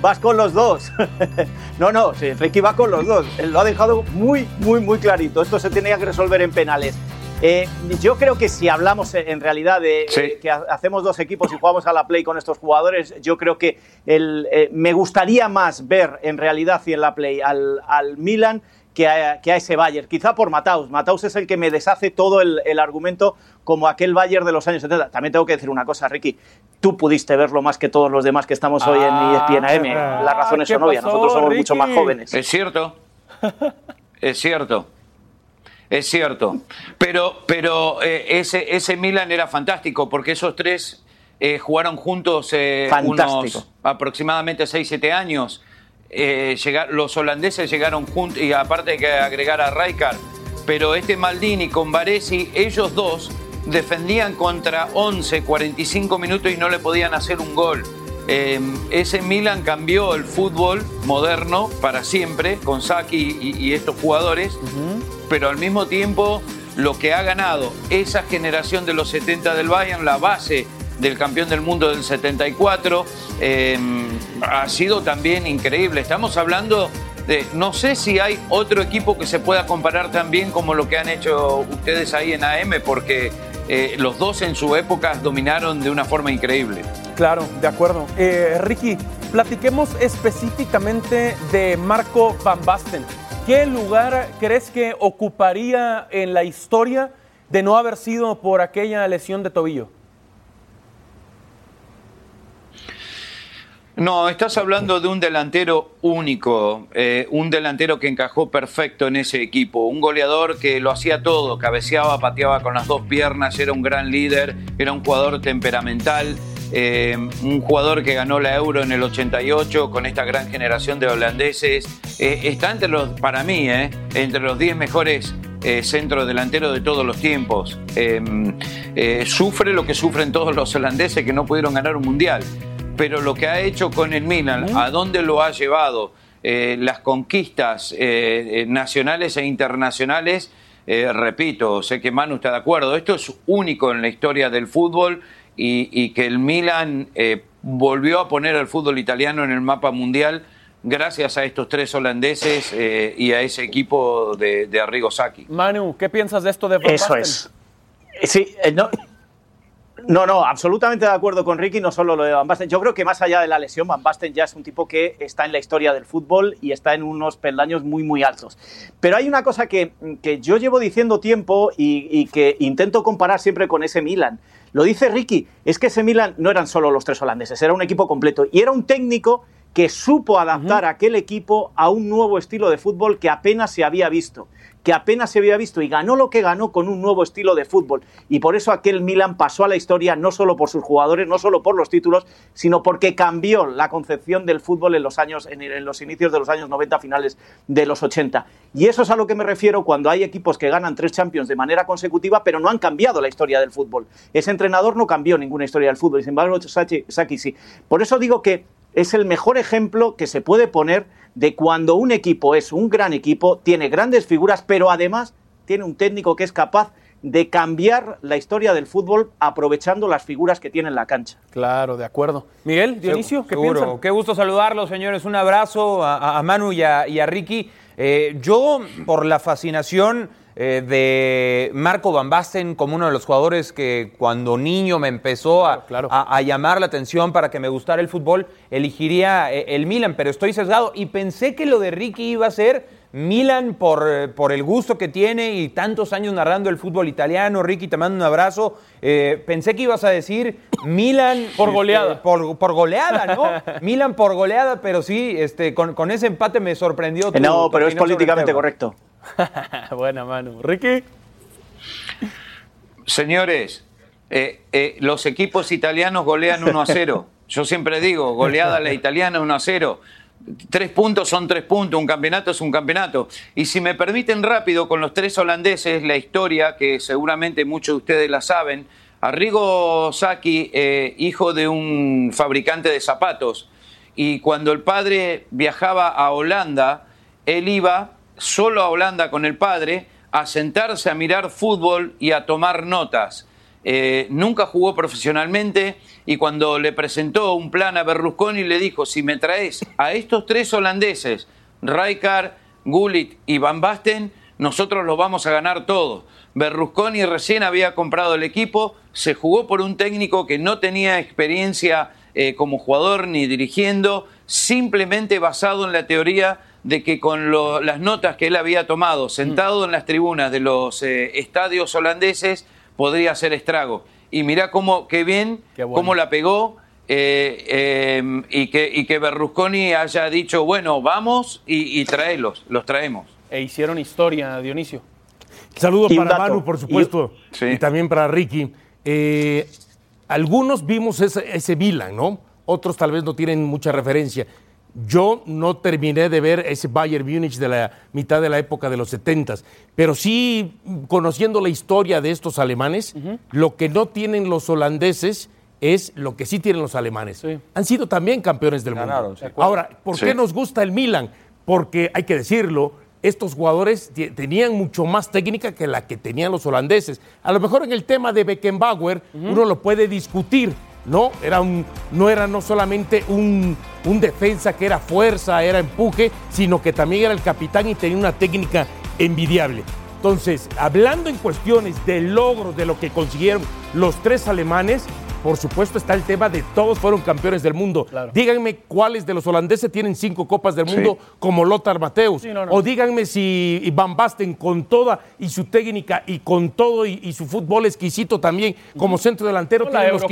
Vas con los dos. no, no, sí, Ricky va con los dos. Él Lo ha dejado muy, muy, muy clarito. Esto se tenía que resolver en penales. Eh, yo creo que si hablamos eh, en realidad de
Sí.
eh, que ha- hacemos dos equipos y jugamos a la play con estos jugadores, yo creo que el, eh, me gustaría más ver en realidad y en la play al, al Milan que a, que a ese Bayern. Quizá por Mataus. Mataus es el que me deshace todo el, el argumento como aquel Bayern de los años 70. También tengo que decir una cosa, Ricky. Tú pudiste verlo más que todos los demás que estamos hoy en E ESPN AM. Las razones
¿qué
son obvias.
pasó,
Nosotros somos mucho más
Ricky?
jóvenes.
Es cierto. Es cierto. Es cierto. Pero, pero eh, ese, ese Milan era fantástico porque esos tres eh, jugaron juntos eh, unos aproximadamente 6-7 años. Eh, llegar- los holandeses llegaron juntos y aparte hay que agregar a Rijkaard. Pero este Maldini con Baresi, ellos dos defendían contra 11, 45 minutos y no le podían hacer un gol. Eh, ese Milan cambió el fútbol moderno para siempre con Saki y, y estos jugadores, pero al mismo tiempo lo que ha ganado esa generación de los 70 del Bayern, la base del campeón del mundo del 74, eh, ha sido también increíble. Estamos hablando de, no sé si hay otro equipo que se pueda comparar tan bien como lo que han hecho ustedes ahí en AM, porque eh, los dos en su época dominaron de una forma increíble.
Claro, de acuerdo. Eh, Ricky, platiquemos específicamente de Marco Van Basten. ¿Qué lugar crees que ocuparía en la historia de no haber sido por aquella lesión de tobillo?
No, estás hablando de un delantero único, eh, un delantero que encajó perfecto en ese equipo, un goleador que lo hacía todo, cabeceaba, pateaba con las dos piernas, era un gran líder, era un jugador temperamental, eh, un jugador que ganó la Euro en el 88 con esta gran generación de holandeses. Eh, está entre los, para mí, entre los 10 mejores eh, centro de todos los tiempos. Sufre lo que sufren todos los holandeses que no pudieron ganar un mundial. Pero lo que ha hecho con el Milan, a dónde lo ha llevado, eh, las conquistas eh, eh, nacionales e internacionales, eh, repito, sé que Manu está de acuerdo, esto es único en la historia del fútbol y, y que el Milan eh, volvió a poner al fútbol italiano en el mapa mundial gracias a estos tres holandeses eh, y a ese equipo de, de Arrigo Sacchi.
Manu, ¿qué piensas de esto de Van
Eso
Basten?
es. Sí, eh, no, no, no, absolutamente de acuerdo con Ricky, no solo lo de Van Basten. Yo creo que más allá de la lesión, Van Basten ya es un tipo que está en la historia del fútbol y está en unos peldaños muy, muy altos. Pero hay una cosa que, que yo llevo diciendo tiempo y, y que intento comparar siempre con ese Milan. Lo dice Ricky, es que ese Milan no eran solo los tres holandeses, era un equipo completo y era un técnico que supo adaptar a aquel equipo a un nuevo estilo de fútbol que apenas se había visto, que apenas se había visto y ganó lo que ganó con un nuevo estilo de fútbol. Y por eso aquel Milan pasó a la historia no solo por sus jugadores, no solo por los títulos, sino porque cambió la concepción del fútbol en los años en, los inicios de los años 90, finales de los 80. Y eso es a lo que me refiero cuando hay equipos que ganan tres Champions de manera consecutiva, pero no han cambiado la historia del fútbol. Ese entrenador no cambió ninguna historia del fútbol, y sin embargo Saki sí. Por eso digo que es el mejor ejemplo que se puede poner de cuando un equipo es un gran equipo, tiene grandes figuras, pero además tiene un técnico que es capaz de cambiar la historia del fútbol aprovechando las figuras que tiene en la cancha.
Claro, de acuerdo. Miguel, Dionisio, ¿qué
Seguro.
piensan?
Qué gusto saludarlos, señores. Un abrazo a, a Manu y a, y a Ricky. Eh, yo, por la fascinación eh, de Marco Van Basten como uno de los jugadores que cuando niño me empezó a,
Claro, claro.
a- a llamar la atención para que me gustara el fútbol, elegiría eh, el Milan, pero estoy sesgado y pensé que lo de Ricky iba a ser Milan por, eh, por el gusto que tiene y tantos años narrando el fútbol italiano. Ricky, te mando un abrazo. Eh, pensé que ibas a decir Milan.
Por goleada.
este, por, por goleada, ¿no? Milan por goleada, pero sí, este, con, con ese empate me sorprendió. tu-
No,
tu
pero es políticamente correcto.
Buena, Manu. Ricky.
Señores, eh, eh, los equipos italianos golean 1 a 0. Yo siempre digo, goleada la italiana 1 a 0. Tres puntos son tres puntos, un campeonato es un campeonato. Y si me permiten rápido, con los tres holandeses, la historia, que seguramente muchos de ustedes la saben, Arrigo Sacchi, eh, hijo de un fabricante de zapatos, y cuando el padre viajaba a Holanda, él iba solo a Holanda con el padre a sentarse a mirar fútbol y a tomar notas. Eh, nunca jugó profesionalmente y cuando le presentó un plan a Berlusconi le dijo, si me traes a estos tres holandeses, Rijkaard, Gullit y Van Basten, nosotros los vamos a ganar todos. Berlusconi recién había comprado el equipo, se jugó por un técnico que no tenía experiencia eh, como jugador ni dirigiendo, simplemente basado en la teoría de que con lo- las notas que él había tomado sentado en las tribunas de los eh, estadios holandeses podría hacer estrago. Y mirá cómo, qué bien,
Qué bueno.
cómo la pegó eh, eh, y, que, y que Berlusconi haya dicho, bueno, vamos y, y traelos, los traemos.
E hicieron historia, Dionisio.
Saludo
Y un
para
dato,
Manu, por supuesto,
y- Sí.
y también para Ricky. Eh, algunos vimos ese, ese Milan, ¿no? Otros tal vez no tienen mucha referencia. Yo no terminé de ver ese Bayern Múnich de la mitad de la época de los 70 pero sí, conociendo la historia de estos alemanes, lo que no tienen los holandeses es lo que sí tienen los alemanes.
Sí.
Han sido también campeones del
Ganaron,
mundo.
sí.
Ahora, ¿por
Sí.
qué nos gusta el Milan? Porque hay que decirlo, estos jugadores tenían mucho más técnica que la que tenían los holandeses. A lo mejor en el tema de Beckenbauer uno lo puede discutir, ¿no? Era un, no era no solamente un, un defensa que era fuerza, era empuje, sino que también era el capitán y tenía una técnica envidiable. Entonces, hablando en cuestiones de logros de lo que consiguieron los tres alemanes, por supuesto está el tema de todos fueron campeones del mundo.
Claro.
Díganme cuáles de los holandeses tienen cinco copas del mundo como Lothar Mateus.
Sí, no, no.
O díganme si Van Basten con toda y su técnica y con todo y, y su fútbol exquisito también como centro delantero
No,
tiene los,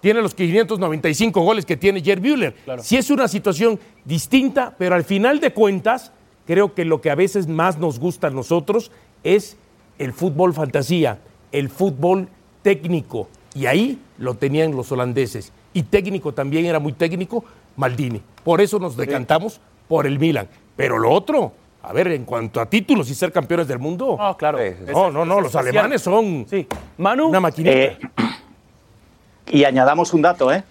tiene los 595 goles que tiene Jer Müller.
Claro.
Sí es una situación distinta, pero al final de cuentas creo que lo que a veces más nos gusta a nosotros es el fútbol fantasía, el fútbol técnico. Y ahí lo tenían los holandeses. Y técnico también era muy técnico, Maldini. Por eso nos decantamos por el Milan. Pero lo otro, a ver, en cuanto a títulos y ser campeones del mundo.
No, claro.
Sí, sí.
Es-
no, no, no, los alemanes son
Sí. Manu.
una maquinita.
Eh, y añadamos un dato, ¿eh?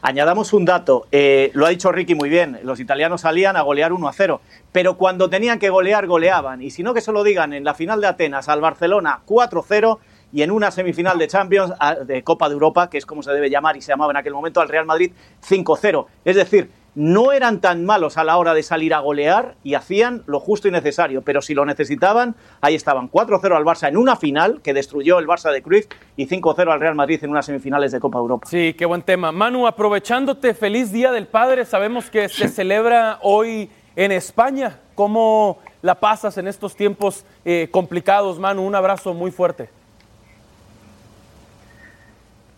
Añadamos un dato. Eh, lo ha dicho Ricky muy bien. Los italianos salían a golear 1 a 0. Pero cuando tenían que golear, goleaban. Y si no, que se lo digan en la final de Atenas al Barcelona 4-0 y en una semifinal de Champions, de Copa de Europa, que es como se debe llamar y se llamaba en aquel momento, al Real Madrid 5-0. Es decir, no eran tan malos a la hora de salir a golear y hacían lo justo y necesario. Pero si lo necesitaban, ahí estaban 4-0 al Barça en una final que destruyó el Barça de Cruyff y 5-0 al Real Madrid en unas semifinales de Copa Europa.
Sí, qué buen tema. Manu, aprovechándote, feliz Día del Padre. Sabemos que se celebra hoy en España. ¿Cómo la pasas en estos tiempos eh, complicados, Manu? Un abrazo muy fuerte.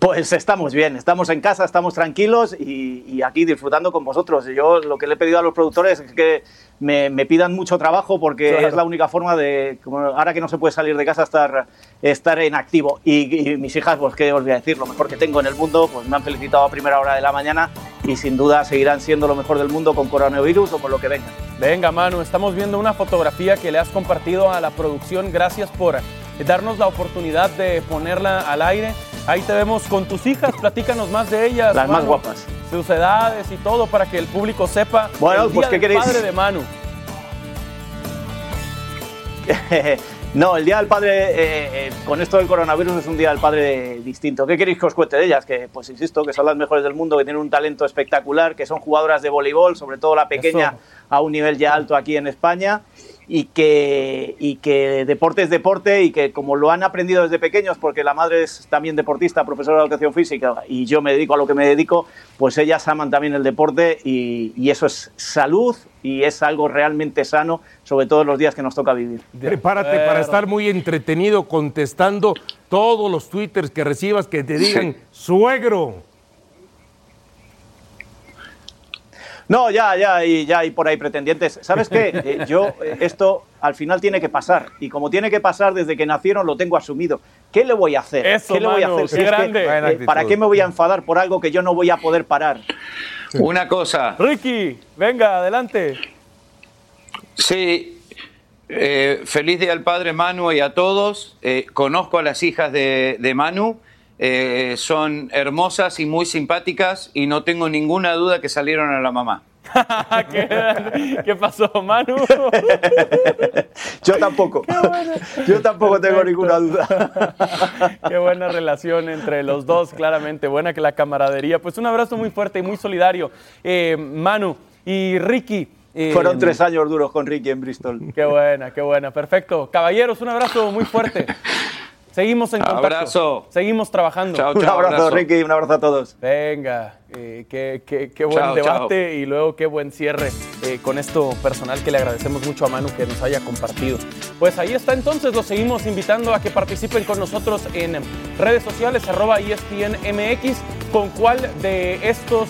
Pues estamos bien, estamos en casa, estamos tranquilos y, y aquí disfrutando con vosotros. Yo lo que le he pedido a los productores es que me, me pidan mucho trabajo porque
Claro.
es la única forma de, como ahora que no se puede salir de casa, estar, estar en activo. Y, y mis hijas, pues qué os voy a decir, lo mejor que tengo en el mundo, pues me han felicitado a primera hora de la mañana y sin duda seguirán siendo lo mejor del mundo con coronavirus o con lo que venga.
Venga, Manu, estamos viendo una fotografía que le has compartido a la producción. Gracias por darnos la oportunidad de ponerla al aire. Ahí te vemos con tus hijas. Platícanos más de ellas.
Las más guapas.
Sus edades y todo para que el público sepa.
Bueno,
el
pues,
día
¿qué
del
queréis?
padre de Manu.
No, el Día del Padre, eh, eh, con esto del coronavirus, es un Día del Padre distinto. ¿Qué queréis que os cuente de ellas? Que, pues insisto, que son las mejores del mundo, que tienen un talento espectacular, que son jugadoras de voleibol, sobre todo la pequeña,
Eso.
a un nivel ya alto aquí en España. Y que, y que deporte es deporte y que como lo han aprendido desde pequeños, porque la madre es también deportista, profesora de educación física y yo me dedico a lo que me dedico, pues ellas aman también el deporte y, y eso es salud y es algo realmente sano, sobre todo en los días que nos toca vivir.
Prepárate para estar muy entretenido contestando todos los twitters que recibas que te digan suegro.
No, ya, ya, y ya hay por ahí pretendientes. ¿Sabes qué? Eh, yo, eh, esto al final tiene que pasar. Y como tiene que pasar desde que nacieron, lo tengo asumido. ¿Qué le voy a hacer?
Eso,
¿Qué le voy a
Manu,
hacer?
qué
Si es que, eh. ¿Para qué me voy a enfadar por algo que yo no voy a poder parar?
Una cosa,
Ricky, venga, adelante.
sí, eh, feliz día al padre Manu y a todos. Eh, conozco a las hijas de, de Manu, eh, son hermosas y muy simpáticas y no tengo ninguna duda que salieron a la mamá.
¿Qué, qué pasó, Manu?
Yo tampoco. Yo tampoco tengo ninguna duda.
Qué buena relación entre los dos, claramente. Buena que la camaradería. Pues un abrazo muy fuerte y muy solidario. Eh, Manu y Ricky. eh,
Fueron tres años duros con Ricky en Bristol.
Qué buena, qué buena. Perfecto. Caballeros, un abrazo muy fuerte. Seguimos en contacto.
Abrazo.
Seguimos trabajando.
Chao,
Un
chao,
abrazo, Ricky, un abrazo a todos.
Venga, eh, qué, qué- qué buen
Chao,
debate y luego qué buen cierre eh, con esto personal que le agradecemos mucho a Manu que nos haya compartido. Pues ahí está entonces, los seguimos invitando a que participen con nosotros en redes sociales, arroba ESPNMX, con cuál de estos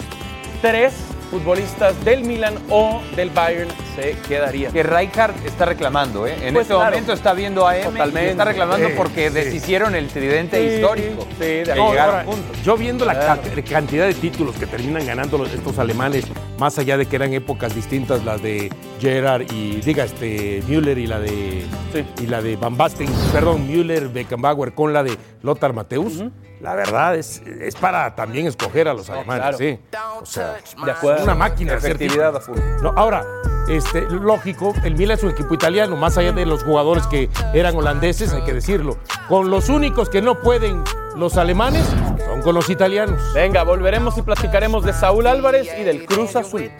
tres futbolistas del Milan o del Bayern se quedaría.
Que Rijkaard está reclamando, ¿eh? En
Pues
este
claro.
momento está viendo a M y
Totalmente.
está reclamando
Sí,
porque
sí.
deshicieron el tridente
Sí,
histórico.
sí, de
llegaron
Ahora, yo viendo la
Claro.
ca- cantidad de títulos que terminan ganando los- estos alemanes, más allá de que eran épocas distintas, las de Gerard y diga este Müller y la de
Sí.
y la de Van Basten, perdón, Müller, Beckenbauer con la de Lothar Mateus. La verdad es, es para también escoger a los alemanes,
claro.
sí. O sea,
De acuerdo.
una máquina de
Efectividad
títulos.
a full.
No, ahora, este, lógico, el Milan es un equipo italiano, más allá de los jugadores que eran holandeses, hay que decirlo. Con los únicos que no pueden los alemanes son con los italianos.
Venga, volveremos y platicaremos de Saúl Álvarez y del Cruz Azul.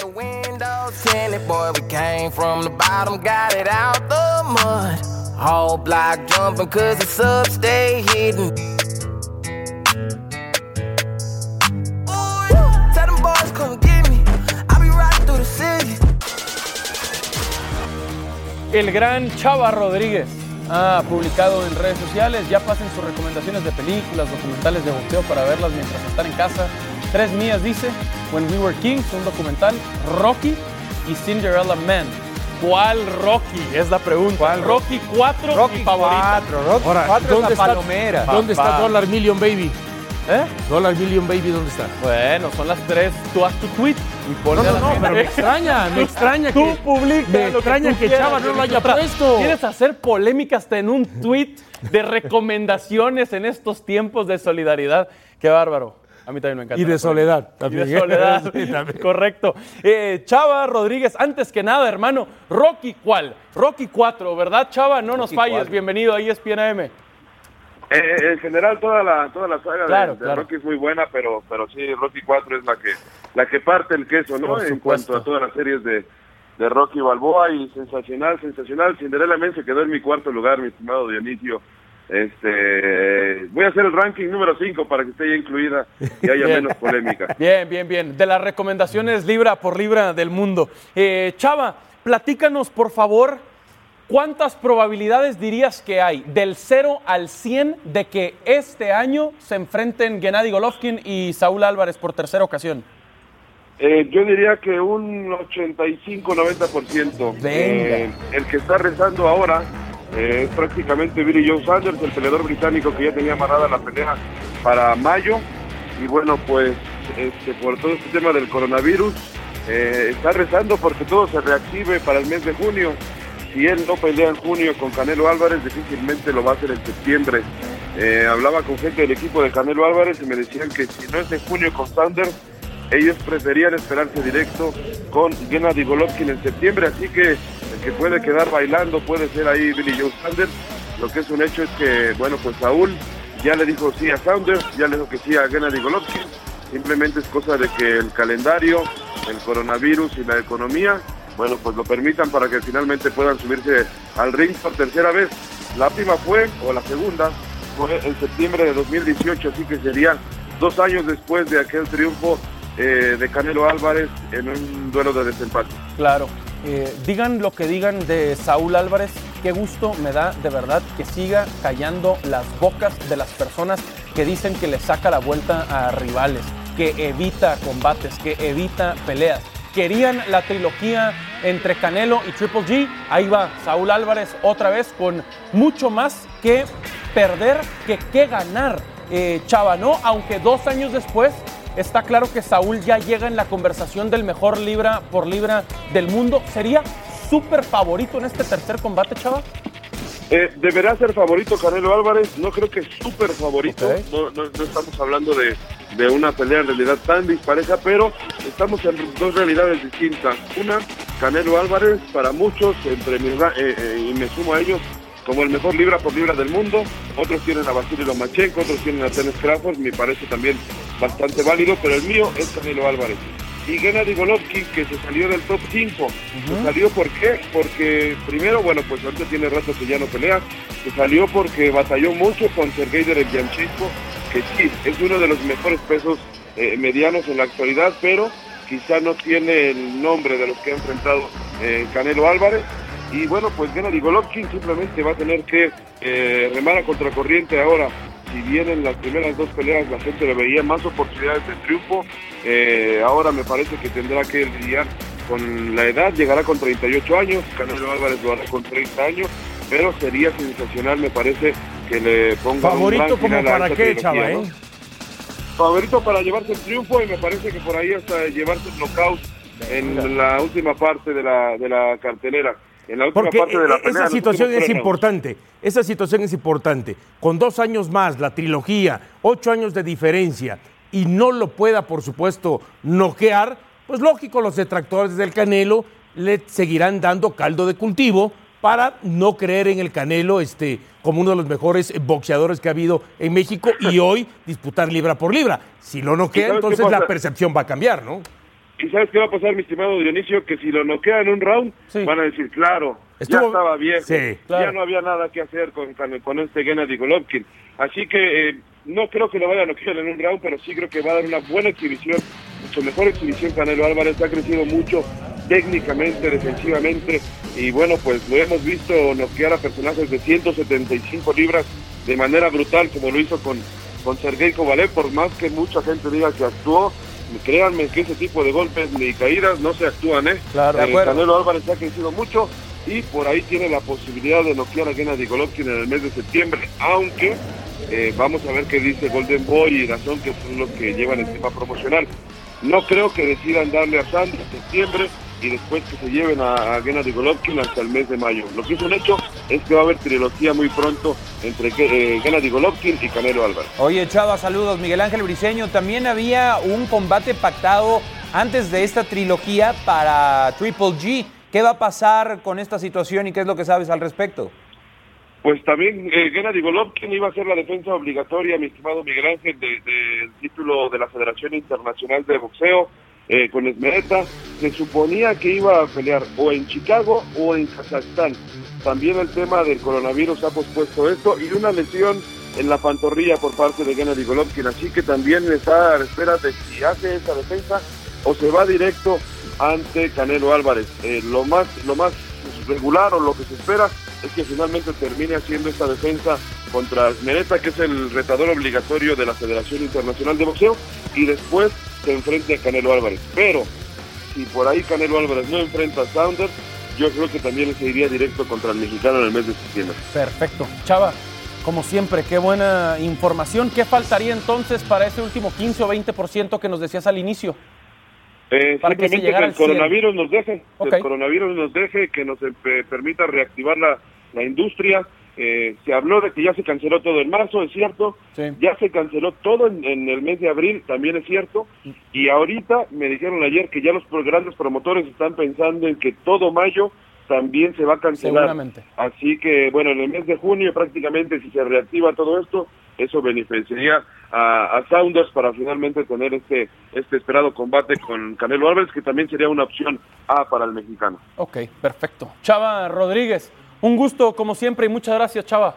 El gran Chava Rodríguez ha publicado en redes sociales, ya pasen sus recomendaciones de películas, documentales de boxeo para verlas mientras están en casa. Tres mías dice, When We Were Kings, un documental, Rocky y Cinderella Man. ¿Cuál Rocky? Es la pregunta.
¿Cuál
Rocky 4,
Rocky
mi favorita.
4, Rocky
Ahora,
4 es
¿dónde
la
está-
palomera.
¿Dónde está. Dollar Million Baby?
¿Eh?
Dollar Million Baby, ¿dónde está?
Bueno, son las tres. Tú haz tu tweet y ponle
No,
a
no,
la
no,
gente.
pero me extraña, me extraña
Tú
que
publica
me
lo que
extraña
tú
que
quieras,
Chava no lo haya puesto.
¿Quieres hacer polémica hasta en un tweet de recomendaciones en estos tiempos de solidaridad? Qué bárbaro. A mí también me encanta.
Y de soledad también.
Y de soledad.
Sí, también.
Correcto. Eh, Chava Rodríguez, antes que nada, hermano, Rocky, ¿cuál? Rocky 4, ¿verdad, Chava? No nos
Rocky
falles.
4.
Bienvenido a ESPN AM.
Eh, en general toda la toda la saga de-
Claro,
de,
claro.
Rocky es muy buena, pero pero sí Rocky 4 es la que la que parte el queso, ¿no? En cuanto a todas las series de, de Rocky Balboa y sensacional, sensacional. Cinderella Man se quedó en mi cuarto lugar, mi estimado Dionisio. Este, voy a hacer el ranking número 5 para que esté ya incluida y haya
Bien.
menos polémica.
Bien, bien, bien. De las recomendaciones libra por libra del mundo. Eh, Chava, platícanos, por favor, ¿cuántas probabilidades dirías que hay del 0 al 100 de que este año se enfrenten Gennady Golovkin y Saúl Álvarez por tercera ocasión?
Eh, yo diría que un 85-90%.
Venga.
Eh, el que está rezando ahora eh, es prácticamente Billy Joe Sanders, el peleador británico que ya tenía amarrada la pelea para mayo. Y bueno, pues este, por todo este tema del coronavirus, eh, está rezando porque todo se reactive para el mes de junio. Si él no pelea en junio con Canelo Álvarez, difícilmente lo va a hacer en septiembre. Eh, hablaba con gente del equipo de Canelo Álvarez y me decían que si no es en junio con Sanders, ellos preferían esperarse directo con Gennady Golovkin en septiembre, así que el que puede quedar bailando puede ser ahí Billy Joe Sanders. Lo que es un hecho es que, bueno, pues Saúl ya le dijo sí a Sanders, ya le dijo que sí a Gennady Golovkin. Simplemente es cosa de que el calendario, el coronavirus y la economía, bueno, pues lo permitan para que finalmente puedan subirse al ring por tercera vez. La última fue, o la segunda, fue en septiembre de 2018, así que serían dos años después de aquel triunfo eh, de Canelo Álvarez en un duelo de desempate.
Claro. Eh, digan lo que digan de Saúl Álvarez, qué gusto me da de verdad que siga callando las bocas de las personas que dicen que le saca la vuelta a rivales, que evita combates, que evita peleas. Querían la trilogía entre Canelo y Triple G. Ahí va Saúl Álvarez otra vez con mucho más que perder que que ganar. Eh, Chava, ¿no? Aunque dos años después está claro que Saúl ya llega en la conversación del mejor libra por libra del mundo. ¿Sería súper favorito en este tercer combate, Chava?
Eh, deberá ser favorito Canelo Álvarez, no creo que súper favorito,
Ok.
no, no- no estamos hablando de, de una pelea en realidad tan dispareja, pero estamos en dos realidades distintas. Una, Canelo Álvarez, para muchos, entre mi ra- eh, eh, y me sumo a ellos, como el mejor libra por libra del mundo. Otros tienen a Vasily Lomachenko, otros tienen a Tennis Crawford, me parece también bastante válido, pero el mío es Canelo Álvarez. Y Gennady Golovkin, que se salió del top 5. Se salió ¿por qué? Porque primero, bueno, pues ahorita tiene rato que ya no pelea. Se salió porque batalló mucho con Sergei Derevyanchenko, que sí, es uno de los mejores pesos eh, medianos en la actualidad, pero quizá no tiene el nombre de los que ha enfrentado eh, Canelo Álvarez. Y bueno, pues Gennady Golovkin simplemente va a tener que eh, remar a contracorriente ahora. Si bien en las primeras dos peleas la gente le veía más oportunidades de triunfo, ahora me parece que tendrá que lidiar con la edad, llegará con 38 años, Canelo Álvarez lo hará con 30 años, pero sería sensacional, me parece, que le ponga un
Favorito
gran
como
final
para qué, Chava,
¿no?
¿eh?
favorito para llevarse el triunfo y me parece que por ahí hasta llevarse el knockout en la última parte de la, de la cartelera. En la última
Porque
parte de la
eh,
pelea.
esa situación es importante. Esa situación es importante. Con dos años más, la trilogía, ocho años de diferencia, y no lo pueda, por supuesto, noquear, pues lógico, los detractores del Canelo le seguirán dando caldo de cultivo para no creer en el Canelo este, como uno de los mejores boxeadores que ha habido en México y hoy disputar libra por libra. Si lo
¿Y
noquea, entonces la percepción va a cambiar, ¿no?
¿Y sabes qué va a pasar, mi estimado Dionisio? Que si lo noquea en un round,
Sí.
van a decir, claro,
Estuvo-
ya estaba viejo,
Sí,
claro.
ya no había nada que hacer con este Gennady Golovkin. Así que eh, no creo que lo vaya a noquear en un round, pero sí creo que va a dar una buena exhibición, mucho mejor exhibición Canelo Álvarez, ha crecido mucho técnicamente, defensivamente, y bueno, pues lo hemos visto noquear a personajes de 175 libras de manera brutal, como lo hizo con, con Sergei Kovalev, por más que mucha gente diga que actuó, créanme que ese tipo de golpes ni caídas no se actúan, ¿eh?
Claro, de
Eh,
acuerdo.
Canelo Álvarez ha crecido mucho y por ahí tiene la posibilidad de noquear a Gennady Golovkin en el mes de septiembre, aunque eh, vamos a ver qué dice Golden Boy y Dazón, que son los que llevan el tema promocional. No creo que decidan darle a Sandy en septiembre y después que se lleven a, a Gennady Golovkin hasta el mes de mayo. Lo que es un hecho es que va a haber trilogía muy pronto entre eh, Gennady Golovkin y Canelo Álvarez.
Oye, Chava, saludos. Miguel Ángel Briseño, también había un combate pactado antes de esta trilogía para Triple G. ¿Qué va a pasar con esta situación y qué es lo que sabes al respecto?
Pues también eh, Gennady Golovkin iba a ser la defensa obligatoria, mi estimado Miguel Ángel, de- del título de la Federación Internacional de Boxeo eh, con Esmereta. Se suponía que iba a pelear o en Chicago o en Kazajstán. También el tema del coronavirus ha pospuesto esto y una lesión en la pantorrilla por parte de Gennady Golovkin. Así que también está a la espera de si hace esa defensa o se va directo ante Canelo Álvarez. Eh, lo más, lo más regular o lo que se espera es que finalmente termine haciendo esta defensa contra Mereta, que es el retador obligatorio de la Federación Internacional de Boxeo, y después se enfrente a Canelo Álvarez. Pero si por ahí Canelo Álvarez no enfrenta a Saunders, yo creo que también se iría directo contra el mexicano en el mes de septiembre.
Perfecto. Chava, como siempre, qué buena información. ¿Qué faltaría entonces para ese último 15 o 20% que nos decías al inicio?
Eh,
Para que se
el
al 100.
coronavirus nos deje,
Ok.
el coronavirus nos deje, que nos eh, permita reactivar la, la industria. Eh, se habló de que ya se canceló todo en marzo, es cierto.
Sí.
Ya se canceló todo en, en el mes de abril, también es cierto. Y ahorita me dijeron ayer que ya los grandes promotores están pensando en que todo mayo también se va a cancelar.
Seguramente.
Así que, bueno, en el mes de junio prácticamente si se reactiva todo esto, eso beneficiaría a, a Saunders para finalmente tener este, este esperado combate con Canelo Álvarez, que también sería una opción A para el mexicano.
Ok, perfecto. Chava Rodríguez, un gusto como siempre y muchas gracias, Chava.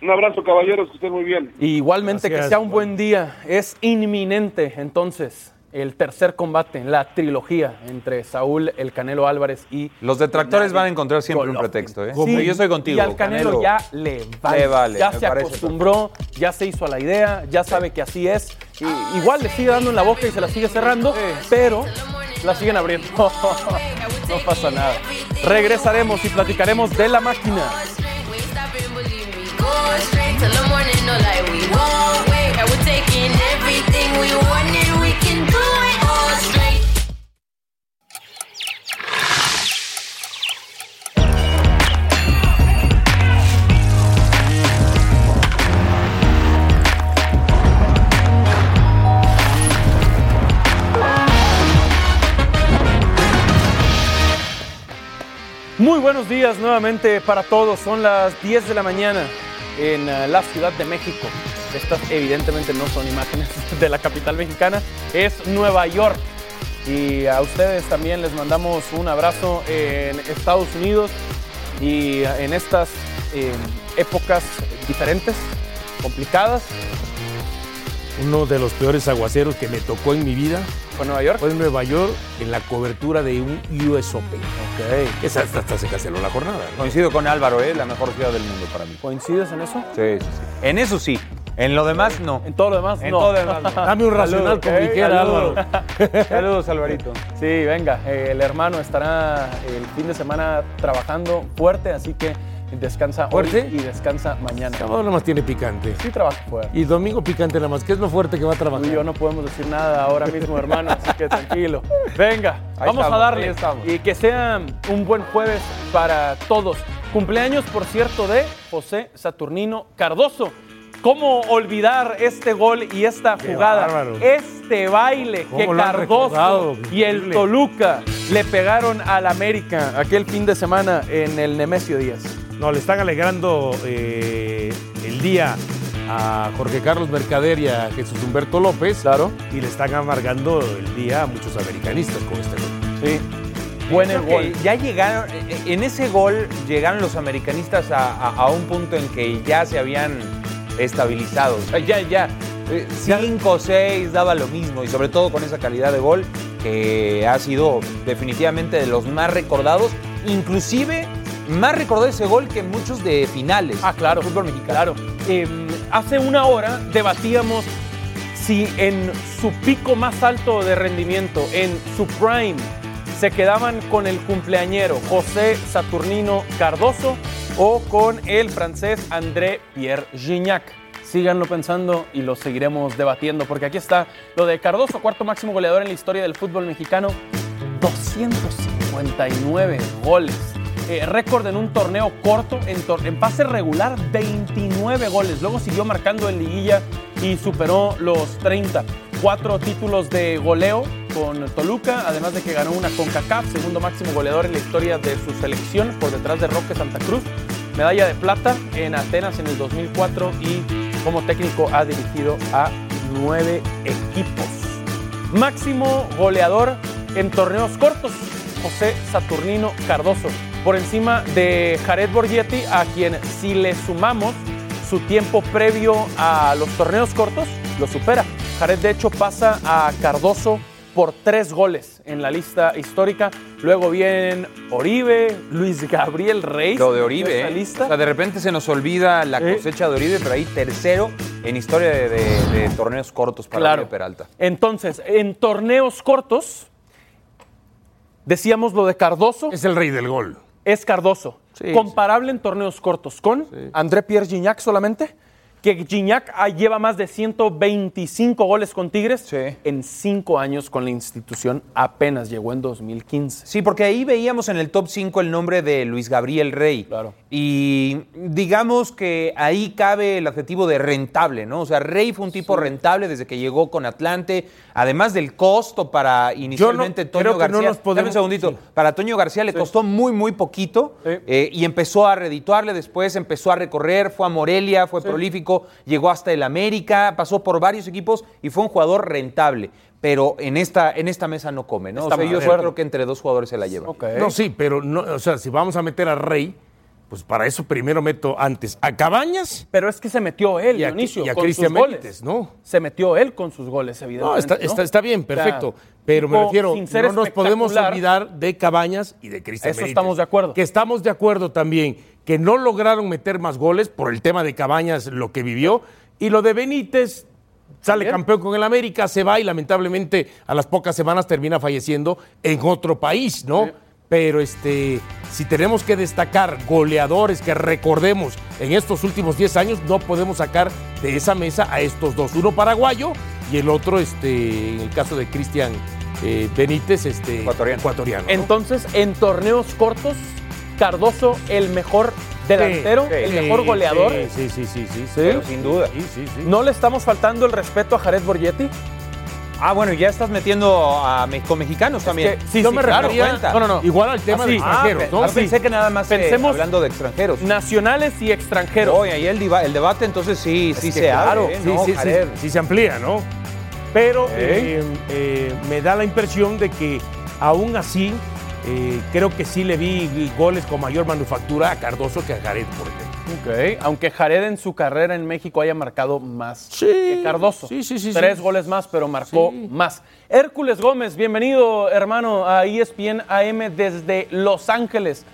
Un abrazo, caballeros, que estén muy bien.
Y igualmente que sea un buen día. Es inminente entonces el tercer combate, la trilogía entre Saúl, el Canelo Álvarez y
Los detractores van a encontrar siempre un pretexto, ¿eh?
Sí,
yo estoy contigo.
Y al Canelo, ya le vale.
Le vale,
ya se acostumbró, ya se hizo a la idea, ya sabe que así es. Y igual le sigue dando en la boca y se la sigue cerrando, pero la siguen abriendo. no pasa nada. Regresaremos y platicaremos de la máquina.
Going straight till the morning, no like we won't wait. And we're taking everything we wanted,
Muy buenos días nuevamente para todos. Son las 10 de la mañana en eh, la Ciudad de México. Estas evidentemente no son imágenes de la capital mexicana, es Nueva York. Y a ustedes también les mandamos un abrazo en Estados Unidos y en estas eh, épocas diferentes, complicadas.
Uno de los peores aguaceros que me tocó en mi vida
¿Fue Nueva York?
fue en Nueva York en la cobertura de un US Open. Esa hasta, hasta se canceló la jornada. ¿no?
Coincido con Álvaro, ¿eh? La mejor ciudad del mundo para mí.
¿Coincides en eso?
Sí, sí, sí. En eso sí. En lo demás, no.
En todo lo demás,
En
no.
todo lo demás, no.
Dame un racional ligera,
Saludos.
Álvaro.
Saludos, Alvarito.
Sí, venga, eh, el hermano estará el fin de semana trabajando fuerte, así que descansa
¿Fuerte?
hoy y descansa mañana.
Sábado nada más tiene picante.
Sí trabaja fuera.
Y domingo picante nada más. ¿Qué es lo fuerte que va a trabajar?
Tú y yo no podemos decir nada ahora mismo, hermano, así que tranquilo. Venga,
Ahí
vamos a
estamos,
darle
ahí estamos.
y que sea un buen jueves para todos. Cumpleaños, por cierto, de José Saturnino Cardoso. ¿Cómo olvidar este gol y esta jugada? Este baile que. Cardoso y el. Toluca le pegaron al América aquel fin de semana en el Nemesio Díaz.
No, le están alegrando eh, el día a Jorge Carlos Mercader y a Jesús Humberto López.
Claro.
Y le están amargando el día a muchos americanistas con este gol.
Sí. Buen el gol.
Ya llegaron, eh, en ese gol llegaron los americanistas a, a- a un punto en que ya se habían estabilizado. O sea, ya, ya. 5 6 daba lo mismo y sobre todo con esa calidad de gol que ha sido definitivamente de los más recordados, inclusive más recordado ese gol que muchos de finales.
Ah, claro.
Fútbol mexicano.
Claro. Eh, hace una hora debatíamos si en su pico más alto de rendimiento, en su prime, se quedaban con el cumpleañero José Saturnino Cardoso o con el francés André Pierre Gignac. Síganlo pensando y lo seguiremos debatiendo, porque aquí está lo de Cardoso, cuarto máximo goleador en la historia del fútbol mexicano, 259 goles. Eh, récord en un torneo corto, en, tor- en pase regular, 29 goles. Luego siguió marcando en liguilla y superó los 30. Cuatro títulos de goleo con Toluca, además de que ganó una CONCACAF, segundo máximo goleador en la historia de su selección, por detrás de Roque Santa Cruz. Medalla de plata en Atenas en el 2004 y como técnico ha dirigido a nueve equipos. Máximo goleador en torneos cortos, José Saturnino Cardoso, por encima de Jared Borghetti, a quien si le sumamos su tiempo previo a los torneos cortos, lo supera. Jared de hecho pasa a Cardoso por tres goles en la lista histórica. Luego vienen Oribe, Luis Gabriel Reis.
Lo de Oribe, ¿eh?
lista.
O sea, de repente se nos olvida la
Sí.
cosecha de Oribe, pero ahí tercero en historia de, de- de torneos cortos para
Claro.
Oribe Peralta.
Entonces, en torneos cortos, decíamos lo de Cardoso,
Es el rey del gol.
es Cardoso.
Sí,
Comparable en torneos cortos con André Pierre Gignac solamente, que Gignac ah, lleva más de 125 goles con Tigres
Sí.
en cinco años con la institución, apenas llegó en 2015.
Sí, porque ahí veíamos en el top 5 el nombre de Luis Gabriel Rey.
Claro.
Y digamos que ahí cabe el adjetivo de rentable, ¿no? O sea, Rey fue un tipo rentable desde que llegó con Atlante, además del costo para inicialmente Toño García.
no nos
Dame
podemos-
un segundito.
sí.
Para Toño García le costó muy, muy poquito eh, y empezó a redituarle después, empezó a recorrer, fue a Morelia, fue prolífico. México, llegó hasta el América, pasó por varios equipos y fue un jugador rentable. Pero en esta, en esta mesa no come, ¿no? O sea, yo creo que entre dos jugadores se la lleva.
No, sí, pero no, o sea, si vamos a meter a Rey, pues para eso primero meto antes a Cabañas.
Pero es que se metió él,
Y a-
Dionisio,
y a
con
Cristian
sus goles.
Benítez, ¿no?
Se metió él con sus goles,
No,
evidentemente.
está, está, está bien,
O sea,
perfecto. pero me refiero, no nos podemos olvidar de Cabañas y de Cristian
Eso
Benítez.
estamos de acuerdo.
Que estamos de acuerdo también, que no lograron meter más goles por el tema de Cabañas, lo que vivió, y lo de Benítez. Sale campeón con el América, se va y lamentablemente a las pocas semanas termina falleciendo en otro país, ¿no?
Sí.
Pero este, si tenemos que destacar goleadores que recordemos en estos últimos 10 años, no podemos sacar de esa mesa a estos dos. Uno paraguayo y el otro, este, en el caso de Cristian eh, Benítez, este,
Ecuatoriano.
ecuatoriano, ¿no?
Entonces, en torneos cortos, Cardoso el mejor delantero,
Sí,
el
sí,
mejor goleador.
Sí, sí, sí, sí. sí.
Pero sin duda.
Sí, sí, sí.
¿No le estamos faltando el respeto a Jared Borgetti?
Ah, bueno, ya estás metiendo a mexicanos también.
que- sí,
Yo
sí,
me
claro,
refería
cuenta. No, no, no.
igual al tema
Así.
de extranjeros,
Ah,
¿no?
Ah, pensé que nada más eh,
Pensemos-
hablando de extranjeros.
Nacionales y extranjeros.
Oye, ahí el, debate entonces sí, sí
que
se
claro,
abre, ¿eh?
Sí,
¿no,
sí, sí, sí se amplía, ¿no? Pero eh, eh, me da la impresión de que aún así eh, creo que sí le vi goles con mayor manufactura a Cardoso que a Jared, por ejemplo.
Ok, Aunque Jared en su carrera en México haya marcado más
Sí,
que Cardoso.
sí, sí, sí,
Tres
sí.
goles más, pero marcó
Sí.
más. Hércules Gómez, bienvenido, hermano, a ESPN AM desde Los Ángeles.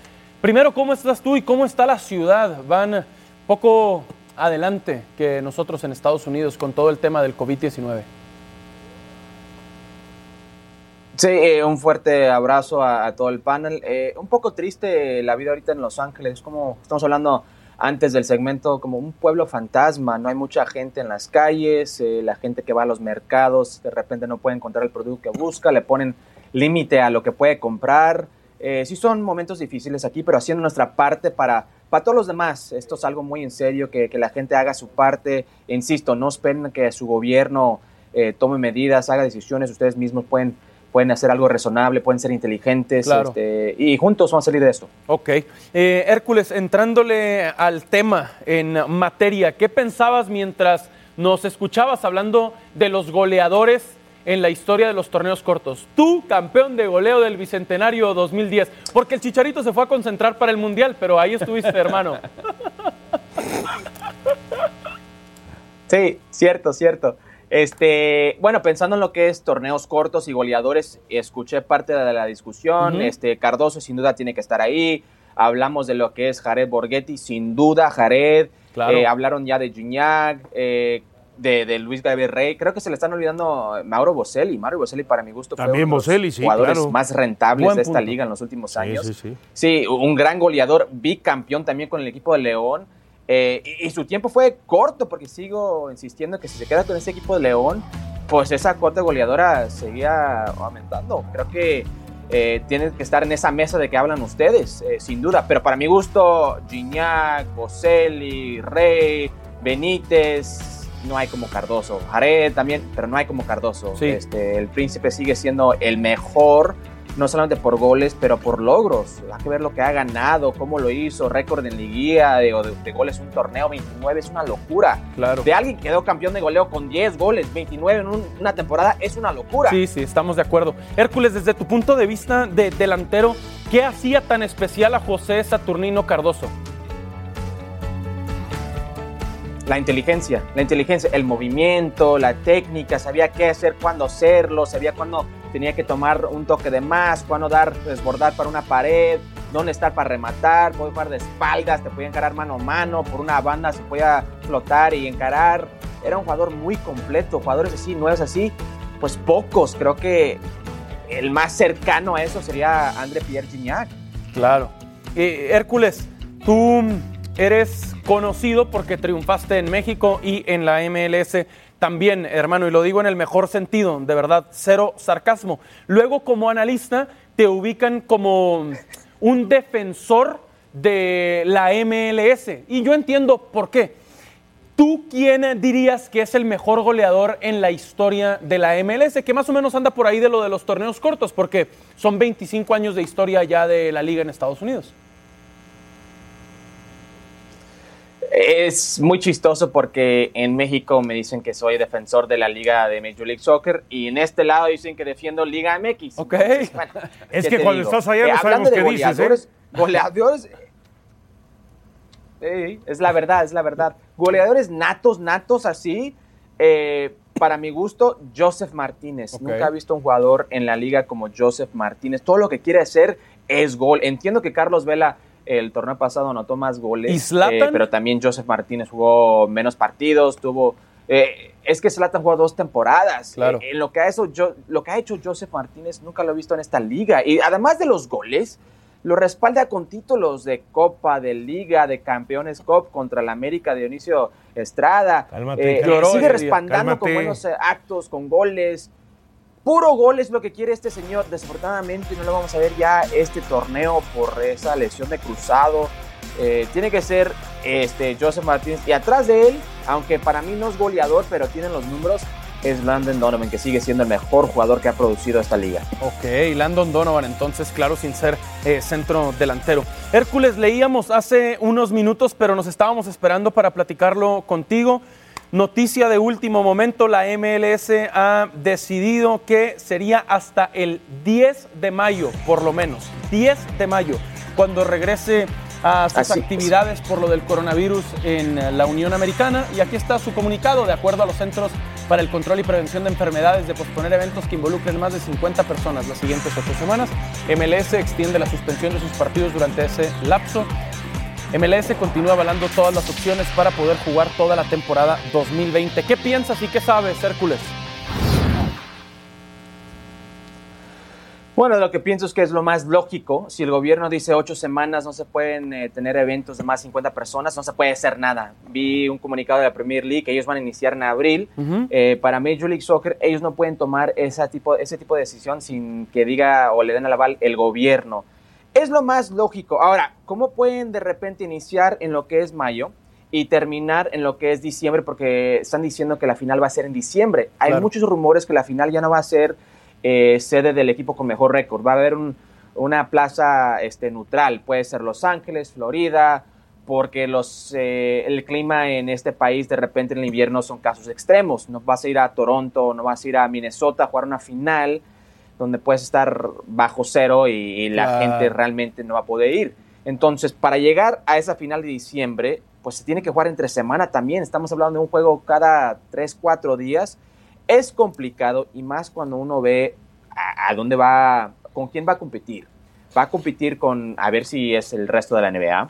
Primero, ¿cómo estás tú y cómo está la ciudad? Van poco adelante que nosotros en Estados Unidos con todo el tema del COVID-19.
Sí, eh, un fuerte abrazo a, todo el panel. Eh, un poco triste la vida ahorita en Los Ángeles, como estamos hablando antes del segmento, como un pueblo fantasma, no hay mucha gente en las calles, eh, la gente que va a los mercados de repente no puede encontrar el producto que busca, le ponen límite a lo que puede comprar. Eh, sí son momentos difíciles aquí, pero haciendo nuestra parte para, para todos los demás. Esto es algo muy en serio, que, que la gente haga su parte. Insisto, no esperen que su gobierno eh, tome medidas, haga decisiones, ustedes mismos pueden pueden hacer algo razonable, pueden ser inteligentes
Claro.
este, y juntos vamos a salir de esto.
Ok. Eh, Hércules, entrándole al tema en materia, ¿qué pensabas mientras nos escuchabas hablando de los goleadores en la historia de los torneos cortos? Tú, campeón de goleo del Bicentenario 2010, porque el Chicharito se fue a concentrar para el Mundial, pero ahí estuviste, hermano.
Sí, cierto, cierto. Este, bueno, pensando en lo que es torneos cortos y goleadores, escuché parte de la discusión. Este, Cardoso sin duda tiene que estar ahí. Hablamos de lo que es Jared Borghetti, sin duda Jared.
Claro.
Eh, hablaron ya de Gignac, eh, de, de Luis Gabriel Rey. Creo que se le están olvidando Mauro Boselli. Mauro Boselli para mi gusto fue
También
uno de los
sí,
jugadores
claro.
más rentables
Buen
de esta
punto.
liga en los últimos
Sí,
años.
sí, sí.
Sí, un gran goleador, bicampeón también con el equipo de León. Eh, y, y su tiempo fue corto, porque sigo insistiendo que si se queda con ese equipo de León, pues esa cuota goleadora seguía aumentando. Creo que eh, tiene que estar en esa mesa de que hablan ustedes, eh, sin duda. Pero para mi gusto, Gignac, Boselli, Rey, Benítez, no hay como Cardoso. Jared también, pero no hay como Cardoso.
Sí.
Este, el príncipe sigue siendo el mejor no solamente por goles, pero por logros. Hay que ver lo que ha ganado, cómo lo hizo, récord en liguilla de, de- de goles, un torneo 29, es una locura.
Claro.
De alguien que quedó campeón de goleo con 10 goles, 29 en un- una temporada, es una locura.
Sí, sí, estamos de acuerdo. Hércules, desde tu punto de vista de delantero, ¿qué hacía tan especial a José Saturnino Cardoso?
La inteligencia, la inteligencia, el movimiento, la técnica, sabía qué hacer, cuándo hacerlo, sabía cuándo tenía que tomar un toque de más, cuándo dar, desbordar para una pared, dónde estar para rematar, podía jugar de espaldas, te podía encarar mano a mano, por una banda se podía flotar y encarar. Era un jugador muy completo, jugadores así, nuevos así, pues pocos. Creo que el más cercano a eso sería André Pierre Gignac.
Claro. Hércules, tú eres conocido porque triunfaste en México y en la MLS también, hermano, y lo digo en el mejor sentido, de verdad, cero sarcasmo. Luego, como analista, te ubican como un defensor de la MLS. Y yo entiendo por qué. ¿Tú quién dirías que es el mejor goleador en la historia de la MLS? Que más o menos anda por ahí de lo de los torneos cortos, porque son 25 años de historia ya de la liga en Estados Unidos.
Es muy chistoso porque en México me dicen que soy defensor de la liga de Major League Soccer y en este lado dicen que defiendo Liga MX.
Ok.
Entonces, bueno,
Es
¿qué
que cuando
digo?
estás allá no
Eh,
sabemos
hablando de
qué dices, ¿eh?
goleadores, goleadores, Sí, es la verdad, es la verdad. Goleadores natos, natos así, eh, para mi gusto, Joseph Martínez. Nunca he visto un jugador en la liga como Joseph Martínez. Todo lo que quiere hacer es gol. Entiendo que Carlos Vela el torneo pasado anotó más goles, eh, pero también Joseph Martínez jugó menos partidos, tuvo... eh, es que Zlatan jugó dos temporadas.
Claro.
Eh, en lo que, ha hecho, yo, lo que ha hecho Joseph Martínez nunca lo he visto en esta liga. Y además de los goles, lo respalda con títulos de Copa, de Liga, de Campeones Cup contra el América Dionisio Estrada.
Cálmate,
Eh,
Lloró
sigue respaldando con buenos eh, actos, con goles. Puro gol es lo que quiere este señor. Desafortunadamente no lo vamos a ver ya este torneo por esa lesión de cruzado. Eh, tiene que ser este Joseph Martínez. Y atrás de él, aunque para mí no es goleador, pero tiene los números, es Landon Donovan, que sigue siendo el mejor jugador que ha producido esta liga.
Ok, Landon Donovan, entonces, claro, sin ser eh, centro delantero. Hércules, leíamos hace unos minutos, pero nos estábamos esperando para platicarlo contigo. Noticia de último momento, la MLS ha decidido que sería hasta el 10 de mayo, por lo menos, 10 de mayo, cuando regrese a sus
Así es.
actividades por lo del coronavirus en la Unión Americana. Y aquí está su comunicado, de acuerdo a los Centros para el Control y Prevención de Enfermedades, de posponer eventos que involucren más de 50 personas las siguientes ocho semanas. MLS extiende la suspensión de sus partidos durante ese lapso. MLS continúa avalando todas las opciones para poder jugar toda la temporada 2020. ¿Qué piensas y qué sabes, Hércules?
Bueno, lo que pienso es que es lo más lógico. Si el gobierno dice ocho semanas no se pueden eh, tener eventos de más de 50 personas, no se puede hacer nada. Vi un comunicado de la Premier League que ellos van a iniciar en abril. Eh, para Major League Soccer, ellos no pueden tomar esa tipo, ese tipo de decisión sin que diga o le den el aval el gobierno. Es lo más lógico. Ahora, ¿cómo pueden de repente iniciar en lo que es mayo? y terminar en lo que es diciembre, porque están diciendo que la final va a ser en diciembre. Hay
Claro.
muchos rumores que la final ya no va a ser eh, sede del equipo con mejor récord. Va a haber un- una plaza este, neutral, puede ser Los Ángeles, Florida, porque los, eh, el clima en este país de repente en el invierno son casos extremos. No vas a ir a Toronto, no vas a ir a Minnesota a jugar una final donde puedes estar bajo cero y, y la
Claro.
gente realmente no va a poder ir. Entonces, para llegar a esa final de diciembre, pues se tiene que jugar entre semana también. Estamos hablando de un juego cada 3, 4 días. Es complicado y más cuando uno ve a, a dónde va, con quién va a competir. Va a competir con, a ver si es el resto de la NBA,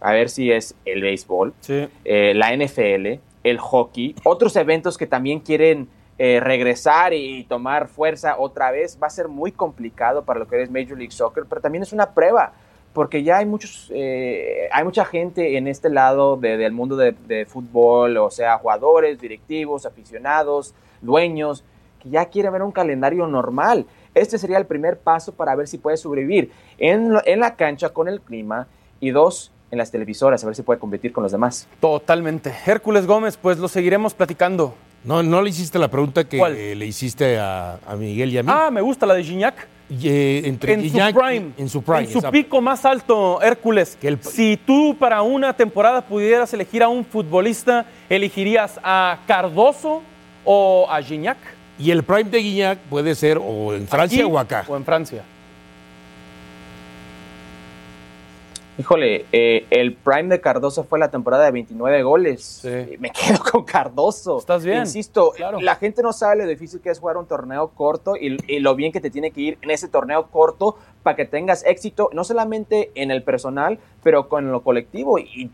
a ver si es el béisbol,
Sí.
eh, la NFL, el hockey, otros eventos que también quieren eh, regresar y tomar fuerza otra vez. Va a ser muy complicado para lo que es Major League Soccer, pero también es una prueba, porque ya hay muchos, eh, hay mucha gente en este lado de- del mundo de, fútbol, o sea, jugadores, directivos, aficionados, dueños, que ya quieren ver un calendario normal. Este sería el primer paso para ver si puede sobrevivir en, en la cancha con el clima y dos, en las televisoras, a ver si puede competir con los demás.
Totalmente. Hércules Gómez, pues lo seguiremos platicando.
No, no le hiciste la pregunta que eh, le hiciste a, a Miguel y a mí.
Ah, me gusta la de Gignac.
Y, eh, entre
En su
Gignac-
prime.
En su prime.
En su
exacto.
pico más alto, Hércules.
Que el-
Si tú para una temporada pudieras elegir a un futbolista, ¿elegirías a Cardoso o a Gignac?
Y el prime de Guiñac puede ser o en Francia
¿Aquí
o acá.
O en Francia.
Híjole, eh, el prime de Cardoso fue la temporada de 29 goles.
Sí.
Eh, Me quedo con Cardoso.
Estás bien,
Insisto,
claro.
la gente no sabe lo difícil que es jugar un torneo corto y, y lo bien que te tiene que ir en ese torneo corto para que tengas éxito, no solamente en el personal, pero con lo colectivo. Y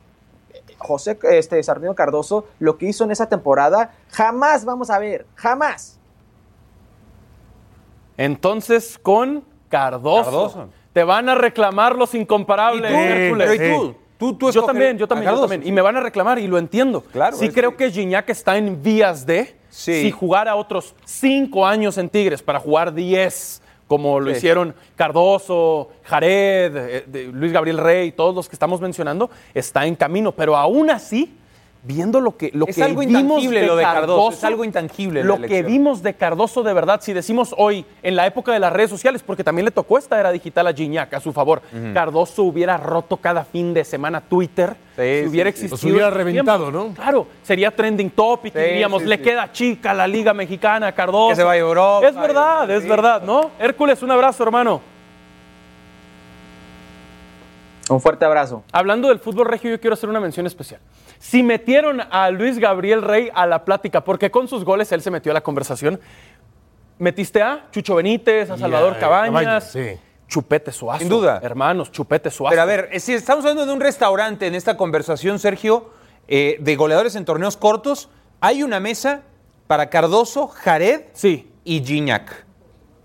eh, José este, Sardino Cardoso, lo que hizo en esa temporada, jamás vamos a ver, jamás.
Entonces, con Cardoso.
Cardoso.
Te van a reclamar los incomparables,
¿Y tú?
Hércules.
Pero ¿y tú? Tú, tú
yo también, yo también, yo también. Y me van a reclamar y lo entiendo.
Claro,
Sí creo
que-
que Gignac está en vías de,
Sí.
si jugara otros cinco años en Tigres para jugar 10, como lo
Sí.
hicieron Cardoso, Jared, eh, de- Luis Gabriel Rey, todos los que estamos mencionando, está en camino. Pero aún así, viendo lo que, lo
Es
que
algo
vimos
intangible
de
lo de Cardoso, es algo intangible
Lo que vimos de Cardoso de verdad, si decimos hoy, en la época de las redes sociales, porque también le tocó esta era digital a Gignac a su favor, Cardoso hubiera roto cada fin de semana Twitter, si hubiera
sí, sí.
existido.
Los hubiera
su
reventado. ¿no?
Claro, sería trending topic y
Sí,
diríamos,
sí,
le
sí.
queda chica la Liga Mexicana, Cardoso.
Que se vaya a Europa.
Es verdad, es
Sí.
verdad, ¿no? Hércules, un abrazo, hermano.
Un fuerte abrazo.
Hablando del fútbol regio, yo quiero hacer una mención especial. Si metieron a Luis Gabriel Rey a la plática, porque con sus goles él se metió a la conversación, metiste a Chucho Benítez, a Salvador Cabañas,
Cabañas, sí.
Chupete Suazo.
Sin duda.
Hermanos, Chupete Suazo.
Pero a ver, eh, si estamos hablando de un restaurante en esta conversación, Sergio, eh, de goleadores en torneos cortos, hay una mesa para Cardoso, Jared
Sí.
y Gignac,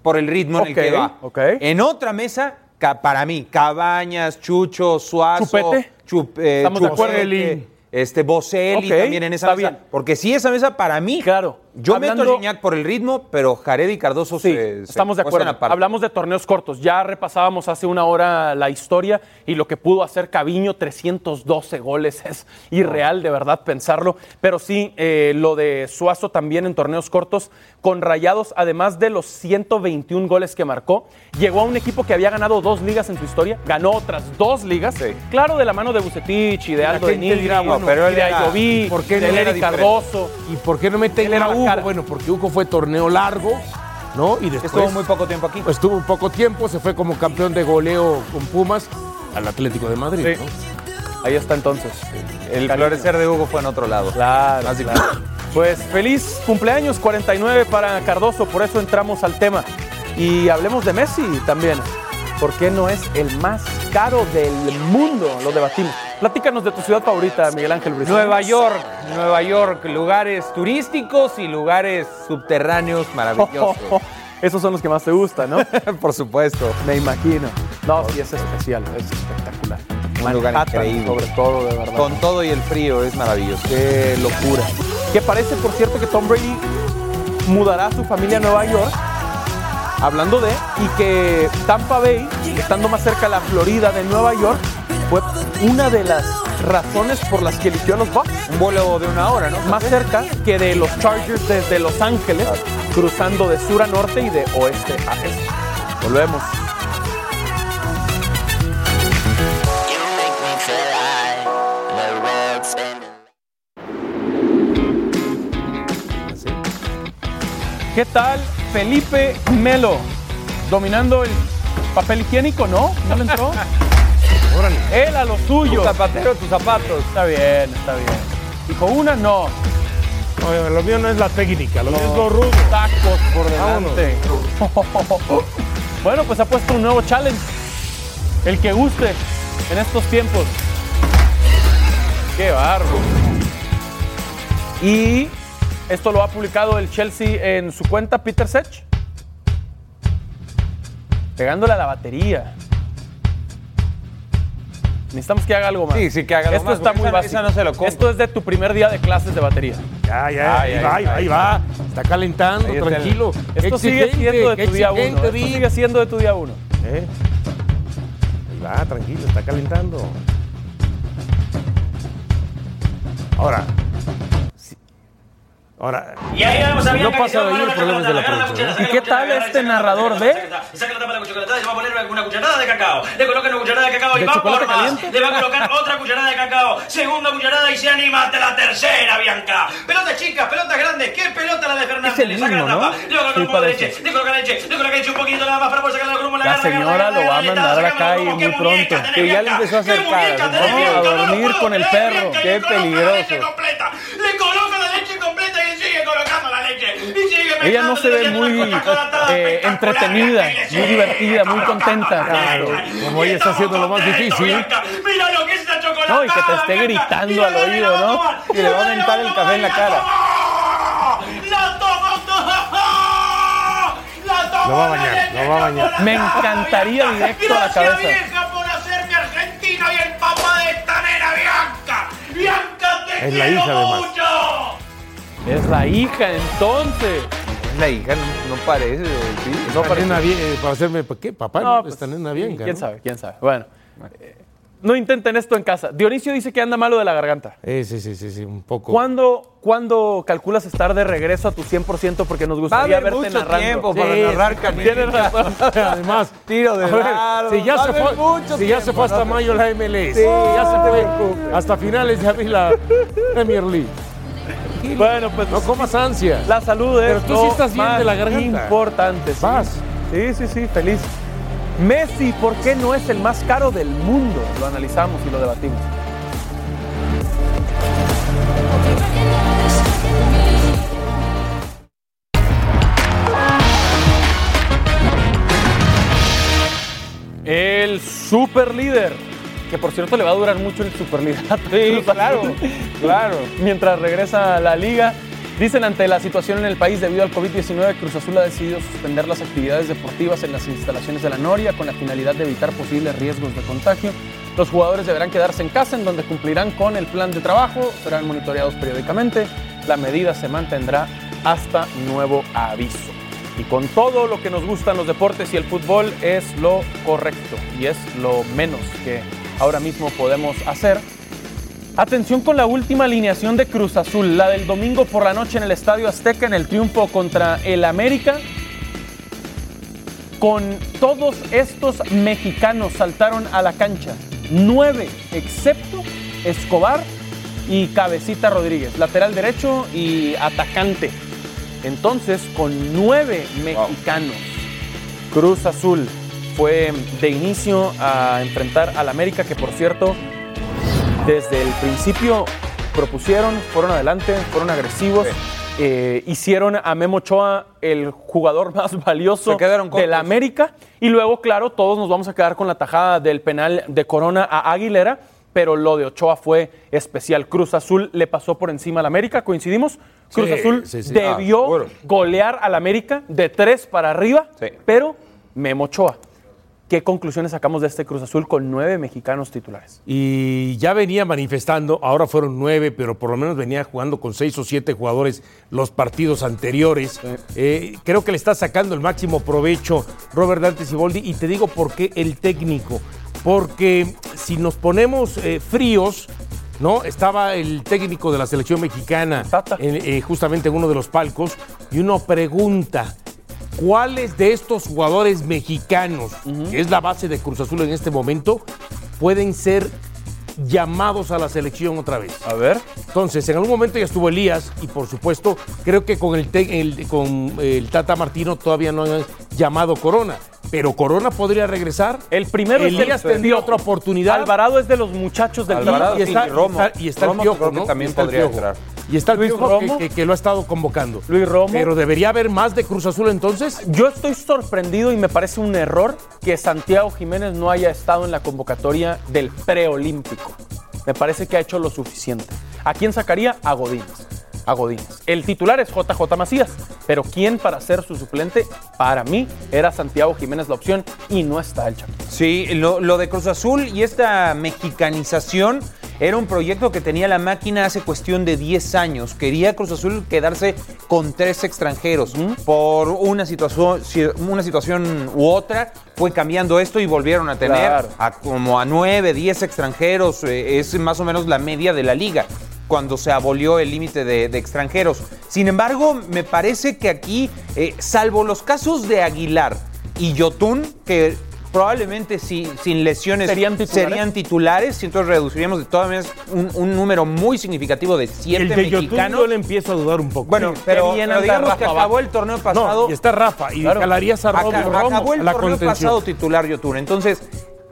por el ritmo en el que va.
ok.
En otra mesa, para mí, Cabañas, Chucho, Suazo,
Chupete.
Chup- eh,
Estamos de acuerdo.
Este, Boselli
Ok,
también en esa mesa.
bien.
Porque sí, esa mesa para mí.
Claro.
Yo meto
Hablando-
a Gignac por el ritmo, pero Jared y Cardoso
Sí,
se, se
estamos de acuerdo.
aparte.
Hablamos de torneos cortos. Ya repasábamos hace una hora la historia y lo que pudo hacer Caviño, 312 goles. Es irreal, de verdad, pensarlo. Pero sí, eh, lo de Suazo también en torneos cortos, con Rayados, además de los 121 goles que marcó, llegó a un equipo que había ganado dos ligas en su historia, ganó otras dos ligas. Claro, de la mano de Bucetich y de Aldo de Nigri,
dirá, bueno,
pero
él
de Ayoví,
¿por qué no
de Eric? Cardoso.
¿Y por qué no meten
Él era
a Bueno, porque Hugo fue torneo largo, ¿no? Y después
Estuvo muy poco tiempo aquí.
estuvo un poco tiempo, se fue como campeón de goleo con Pumas al Atlético de Madrid,
Sí.
¿no?
Ahí está entonces.
El florecer de Hugo fue en otro lado.
Claro,
Más
claro. Pues feliz cumpleaños 49 para Cardoso, por eso entramos al tema. Y hablemos de Messi también. ¿Por qué no es el más caro del mundo? Lo debatimos. Platícanos de tu ciudad favorita, Miguel Ángel Brizuela.
Nueva York, Nueva York, lugares turísticos y lugares subterráneos maravillosos.
Esos son los que más te gustan, ¿no?
Por supuesto.
Me imagino. No, sí, es especial, es espectacular.
Un lugar increíble.
sobre todo, de verdad.
Con todo y el frío es maravilloso.
Qué locura. Que parece, por cierto, que Tom Brady mudará a su familia a Nueva York. Hablando de, y que Tampa Bay, estando más cerca de la Florida de Nueva York, fue una de las razones por las que eligió a los Bucks.
Un vuelo de una hora, ¿no?
Más cerca que de los Chargers desde Los Ángeles, cruzando de sur a norte y de oeste a este. Volvemos. ¿Qué tal Felipe Melo? Dominando el papel higiénico, ¿no? ¿No le entró? Él a lo suyo.
Tu zapatero, tus zapatos.
Está bien, está bien. Dijo una, no.
No, lo mío no es la técnica, lo mío es lo rudo.
Tacos por delante. bueno, pues ha puesto un nuevo challenge. El que guste en estos tiempos. Qué barro. Y esto lo ha publicado el Chelsea en su cuenta, Peter Sech. Pegándole a la batería. Necesitamos que haga algo más.
Sí, sí, que haga algo
Esto
más,
está
porque
muy básico.
esa no se lo compro.
Esto es de tu primer día de clases de batería.
Ya, ya, ahí va, ahí va,
ay,
ahí va. Está calentando,
está
tranquilo.
Esto sigue siendo de tu día uno. Esto
Vic.
sigue siendo de tu día uno.
¿Eh? Ahí va, tranquilo, está calentando. Ahora. Ahora.
Y ahí vamos a
no pasa de ahí, el problema de la producción.
agarra la
¿Y qué tal este narrador de?
Saca la tapa de la chocolatada y se va a poner una cucharada de cacao. Le coloca una cucharada de cacao y
¿De
va por más. Le va a colocar otra cucharada de cacao. Segunda cucharada y se anima ante la tercera, Bianca. Pelotas chicas, pelotas grandes. ¿Qué pelota la de Fernández?
Es el
le saca
mismo,
la tapa.
¿no?
Le va a colocar
Sí,
un poco de leche. Le coloca leche. Le coloca leche un poquito nada más para poder sacar la grumo.
La señora lo va a mandar a la calle muy pronto.
Que ya le empezó a hacer caras,
¿no? A dormir con el perro.
Qué peligroso.
Le coloca la leche completa le colocando la leche. Y sigue
Ella no se ve muy eh, entretenida, muy divertida, muy contenta.
Claro, como ella está haciendo lo más difícil.
Mira lo que es esta chocolate.
No, y que te esté gritando al oído, ¿no?
Y le va a aventar el café en la cara.
¡La toma ¡La toma
Lo va a bañar, lo va a bañar.
Me encantaría directo a la cabeza.
y el papá de esta nena, Bianca. Bianca, te
Es la hija, además.
Es la hija, entonces.
La hija no, no parece, sí.
No, bien, eh, para hacerme, ¿para qué? Papá,
No, pues,
esta nena bien.
¿Quién sabe? ¿Quién sabe? Bueno. eh, No intenten esto en casa. Dionisio dice que anda malo de la garganta.
Eh, sí, sí, sí, sí, un poco.
¿Cuándo, cuándo calculas estar de regreso a tu 100%? Porque nos gustaría
haber
verte
mucho
narrando.
tiempo para
Sí,
narrar.
Tienes razón.
Además,
Tiro de lado,
si ya,
va
se fue,
mucho
si ya se fue hasta
¿no?
mayo la MLS,
Sí,
ya se fue hasta finales de abril la Premier League.
Bueno, pues
No comas ansia.
la salud es
Pero tú
lo
sí estás bien
más
de la garganta.
importante. sí.
Vas.
Sí, sí, sí, feliz. Messi, ¿por qué no es el más caro del mundo? Lo analizamos y lo debatimos. El super líder, que por cierto le va a durar mucho el superliderato.
Sí, claro, claro.
Mientras regresa a la liga, dicen ante la situación en el país debido al COVID-19, Cruz Azul ha decidido suspender las actividades deportivas en las instalaciones de la Noria con la finalidad de evitar posibles riesgos de contagio. Los jugadores deberán quedarse en casa, en donde cumplirán con el plan de trabajo, serán monitoreados periódicamente. La medida se mantendrá hasta nuevo aviso. Y con todo lo que nos gustan los deportes y el fútbol es lo correcto y es lo menos que ahora mismo podemos hacer. Atención con la última alineación de Cruz Azul, la del domingo por la noche en el Estadio Azteca en el triunfo contra el América. Con todos estos mexicanos saltaron a la cancha, nueve excepto Escobar y Cabecita Rodríguez, lateral derecho y atacante. Entonces, con nueve mexicanos, Cruz Azul fue de inicio a enfrentar al América, que por cierto, desde el principio propusieron, fueron adelante, fueron agresivos. eh, hicieron a Memo Ochoa el jugador más valioso de la. América. Y luego, claro, todos nos vamos a quedar con la tajada del penal de Corona a Aguilera. Pero lo de Ochoa fue especial. Cruz Azul le pasó por encima al América. ¿Coincidimos? Cruz
Sí,
Azul
sí, sí.
debió
Ah,
golear al América de tres para arriba. Pero Memo Ochoa. ¿Qué conclusiones sacamos de este Cruz Azul con nueve mexicanos titulares?
Y ya venía manifestando, ahora fueron nueve, pero por lo menos venía jugando con seis o siete jugadores los partidos anteriores. Eh, creo que le está sacando el máximo provecho Robert Dante Siboldi y te digo por qué el técnico. Porque si nos ponemos eh, fríos, ¿no? Estaba el técnico de la selección mexicana en, eh, justamente en uno de los palcos y uno pregunta, ¿cuáles de estos jugadores mexicanos, que es la base de Cruz Azul en este momento, pueden ser llamados a la selección otra vez?
A ver.
Entonces, en algún momento ya estuvo Elías y por supuesto, creo que con el, con el Tata Martino todavía no han llamado Corona, pero Corona podría regresar.
El primero es el
Elías tendría otra oportunidad.
Alvarado es de los muchachos del
Alvarado,
y, está,
y Romo.
y está- y está
Romo
el Piojo,
creo que
¿no?
también podría entrar.
Y está el
Luis Romo.
que, que lo ha estado convocando.
Luis Romo.
Pero debería haber más de Cruz Azul entonces.
Yo estoy sorprendido y me parece un error que Santiago Jiménez no haya estado en la convocatoria del preolímpico. Me parece que ha hecho lo suficiente. ¿A quién sacaría? A Godínez. A Godínez. El titular es JJ Macías, pero ¿quién para ser su suplente? Para mí era Santiago Jiménez la opción y no está el Chaquito.
Sí, lo, lo de Cruz Azul y esta mexicanización era un proyecto que tenía la máquina hace cuestión de 10 años. Quería Cruz Azul quedarse con tres extranjeros. Por una situación, si- una situación u otra, fue cambiando esto y volvieron a tener
Claro.
a como a 9, 10 extranjeros. Eh, Es más o menos la media de la liga cuando se abolió el límite de, de extranjeros. Sin embargo, me parece que aquí, eh, salvo los casos de Aguilar y Yotun, que probablemente si- sin lesiones
¿Serían titulares?
serían titulares, y entonces reduciríamos de todas maneras un, un número muy significativo de siete
el de
mexicanos.
yo le empiezo a dudar un poco.
Bueno,
Sí,
pero, pero digamos
Rafa
que acabó el torneo pasado.
no, y está Rafa y
Claro.
jalarías a Romo,
acabó el
la
torneo
contención.
pasado titular Yotun. Entonces,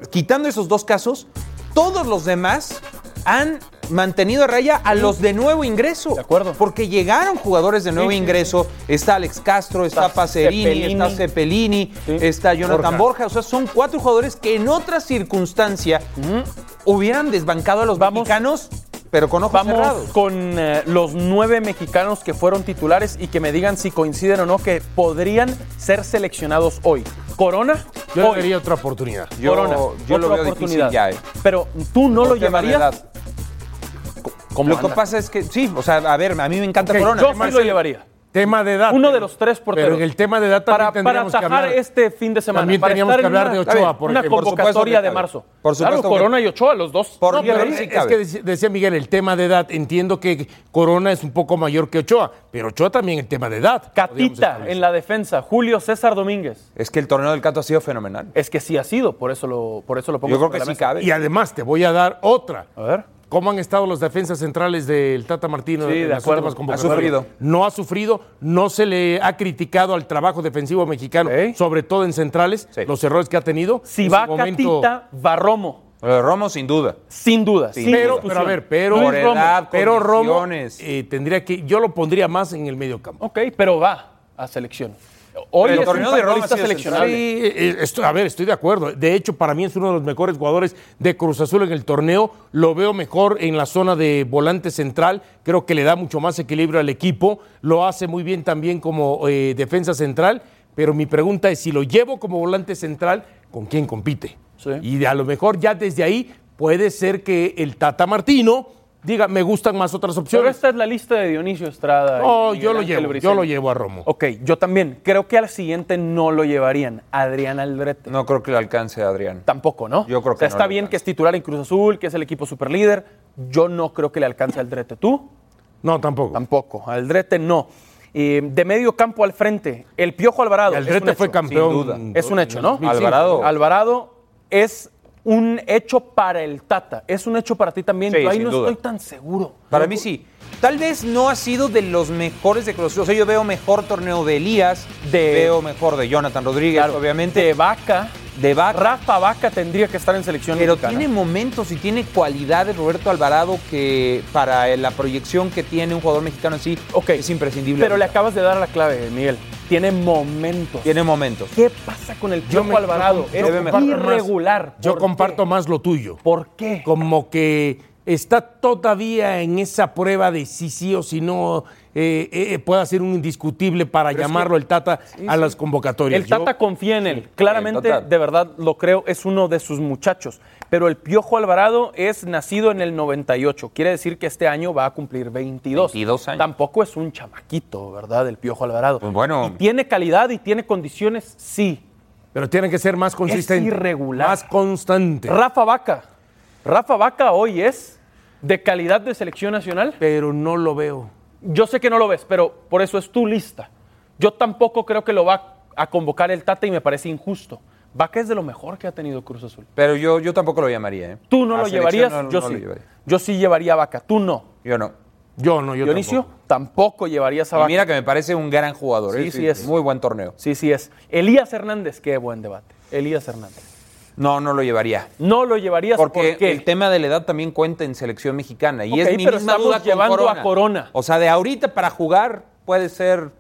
quitando esos dos casos, todos los demás han mantenido a raya a los de nuevo ingreso.
De acuerdo.
Porque llegaron jugadores de nuevo
Sí, sí,
ingreso. Está Alex Castro, está,
Está
Pacerini,
Cepelini.
está Cepelini,
Sí.
está Jonathan
Borja.
Borja. O sea, son cuatro jugadores que en otra circunstancia hubieran desbancado a los
Vamos.
mexicanos, pero con ojos
Vamos
cerrados.
con eh, los nueve mexicanos que fueron titulares y que me digan si coinciden o no que podrían ser seleccionados hoy. Corona,
Yo le
hoy.
daría otra oportunidad.
Yo-
Corona,
yo lo
otra
veo difícil
oportunidad.
ya, eh.
Pero tú no
Por
lo
tema de
llevarías.
edad.
¿Cómo
Lo que pasa es que, sí, o sea, a ver, a mí me encanta Corona.
yo sí lo llevaría.
Tema de edad.
Uno de los tres porteros.
Pero en el tema de edad también
para, para
que
atajar
hablar.
este fin de semana.
También
para
teníamos
estar
que hablar
una-
de Ochoa, porque-
una
por supuesto
convocatoria
que
de marzo.
Por supuesto
claro,
que-
Corona y Ochoa, los dos.
Por-
No, es,
sí
es
cabe.
que dec- decía Miguel, el tema de edad, entiendo que Corona es un poco mayor que Ochoa, pero Ochoa también el tema de edad.
Catita en la defensa, Julio César Domínguez.
Es que el torneo del Cato ha sido fenomenal.
Es que sí ha sido, por eso lo, por eso lo pongo
Yo creo que
la
sí
mesa.
cabe.
Y además te voy a dar otra.
A ver.
¿Cómo han estado los defensas centrales del Tata Martino
Sí,
en
de
las
acuerdo.
últimas
Ha
convocatorias?
sufrido.
No ha sufrido, no se le ha criticado al trabajo defensivo mexicano, sobre todo en centrales,
Sí.
los errores que ha tenido.
Si
En
va
momento-
Catita, va Romo.
De Romo, sin duda.
Sin duda. sin
Pero, pero a ver, pero,
Por
Romo,
edad,
pero Romo eh, tendría que, yo lo pondría más en el medio campo.
Ok, pero va a selección. Hoy
El torneo de Roma
seleccionable.
Sí, eh, estoy- a ver, estoy de acuerdo. De hecho, para mí es uno de los mejores jugadores de Cruz Azul en el torneo. Lo veo mejor en la zona de volante central. Creo que le da mucho más equilibrio al equipo. Lo hace muy bien también como eh, defensa central. Pero mi pregunta es, si lo llevo como volante central, ¿con quién compite?
Sí.
Y a lo mejor ya desde ahí puede ser que el Tata Martino diga, me gustan más otras
Pero
opciones.
esta es la lista de Dionisio Estrada. Miguel
yo lo
Ángel
llevo, yo lo llevo a Romo.
Ok, yo también. Creo que al siguiente no lo llevarían. Adrián Aldrete.
No creo que le alcance a Adrián.
Tampoco, ¿no?
Yo creo
O sea,
que no
está bien que es titular en Cruz Azul, que es el equipo superlíder. Yo no creo que le alcance a Aldrete. ¿Tú?
No, tampoco.
Tampoco. Aldrete no. Eh, de medio campo al frente, el Piojo Alvarado.
Y
es
Aldrete fue campeón.
sin duda.
Es un hecho, ¿no?
2005.
Alvarado.
Alvarado es un hecho para el Tata. Es un hecho para ti también.
Sí,
yo ahí no
duda.
estoy tan seguro.
Para mí sí. Tal vez no ha sido de los mejores de Cruz. O sea, yo veo mejor torneo de Elías,
De-
veo mejor de Jonathan Rodríguez,
Claro,
obviamente.
De Vaca.
De Vaca.
Rafa Vaca tendría que estar en selección
Pero
mexicana.
tiene momentos y tiene cualidades Roberto Alvarado que para la proyección que tiene un jugador mexicano así
Ok.
es imprescindible.
Pero le acabas de dar la clave, Miguel. Tiene momentos.
Tiene momentos.
¿Qué pasa con el Piojo Alvarado?
yo
es
comparto más-
irregular.
Yo
¿Por
comparto
qué?
más lo tuyo.
¿Por qué?
Como que está todavía en esa prueba de si sí o si no eh, eh, pueda ser un indiscutible para
Pero es
llamarlo
que-
el Tata a las convocatorias.
El Tata confía en él. Claramente,
el
de verdad, lo creo, es uno de sus muchachos. Pero el Piojo Alvarado es nacido en el 98. Quiere decir que este año va a cumplir 22.
22 años.
Tampoco es un chamaquito, ¿verdad? El Piojo Alvarado.
Pues bueno.
Y tiene calidad y tiene condiciones, sí.
pero tiene que ser más consistente.
irregular.
Más constante.
Rafa Vaca. Rafa Vaca hoy es de calidad de selección nacional.
pero no lo veo.
Yo sé que no lo ves, pero por eso es tu lista. Yo tampoco creo que lo va a convocar el Tata y me parece injusto. Vaca es de lo mejor que ha tenido Cruz Azul.
Pero yo, yo tampoco lo llamaría. ¿eh?
Tú no
A
lo llevarías,
no-
yo
no
sí.
lo llevaría.
Yo sí llevaría a Vaca, tú no.
Yo no.
Yo no, yo
Dionisio,
tampoco.
tampoco, llevarías a
Y
Vaca.
mira que me parece un gran jugador.
Sí,
¿eh?
sí es.
Muy buen torneo.
Sí, sí es. Elías Hernández, qué buen debate. Elías Hernández.
No, no lo llevaría.
No lo llevarías
Porque
¿por qué?
el tema de la edad también cuenta en selección mexicana. Y es mi
pero
misma
estamos
duda con
llevando
Corona.
a Corona.
O sea, de ahorita para jugar puede ser.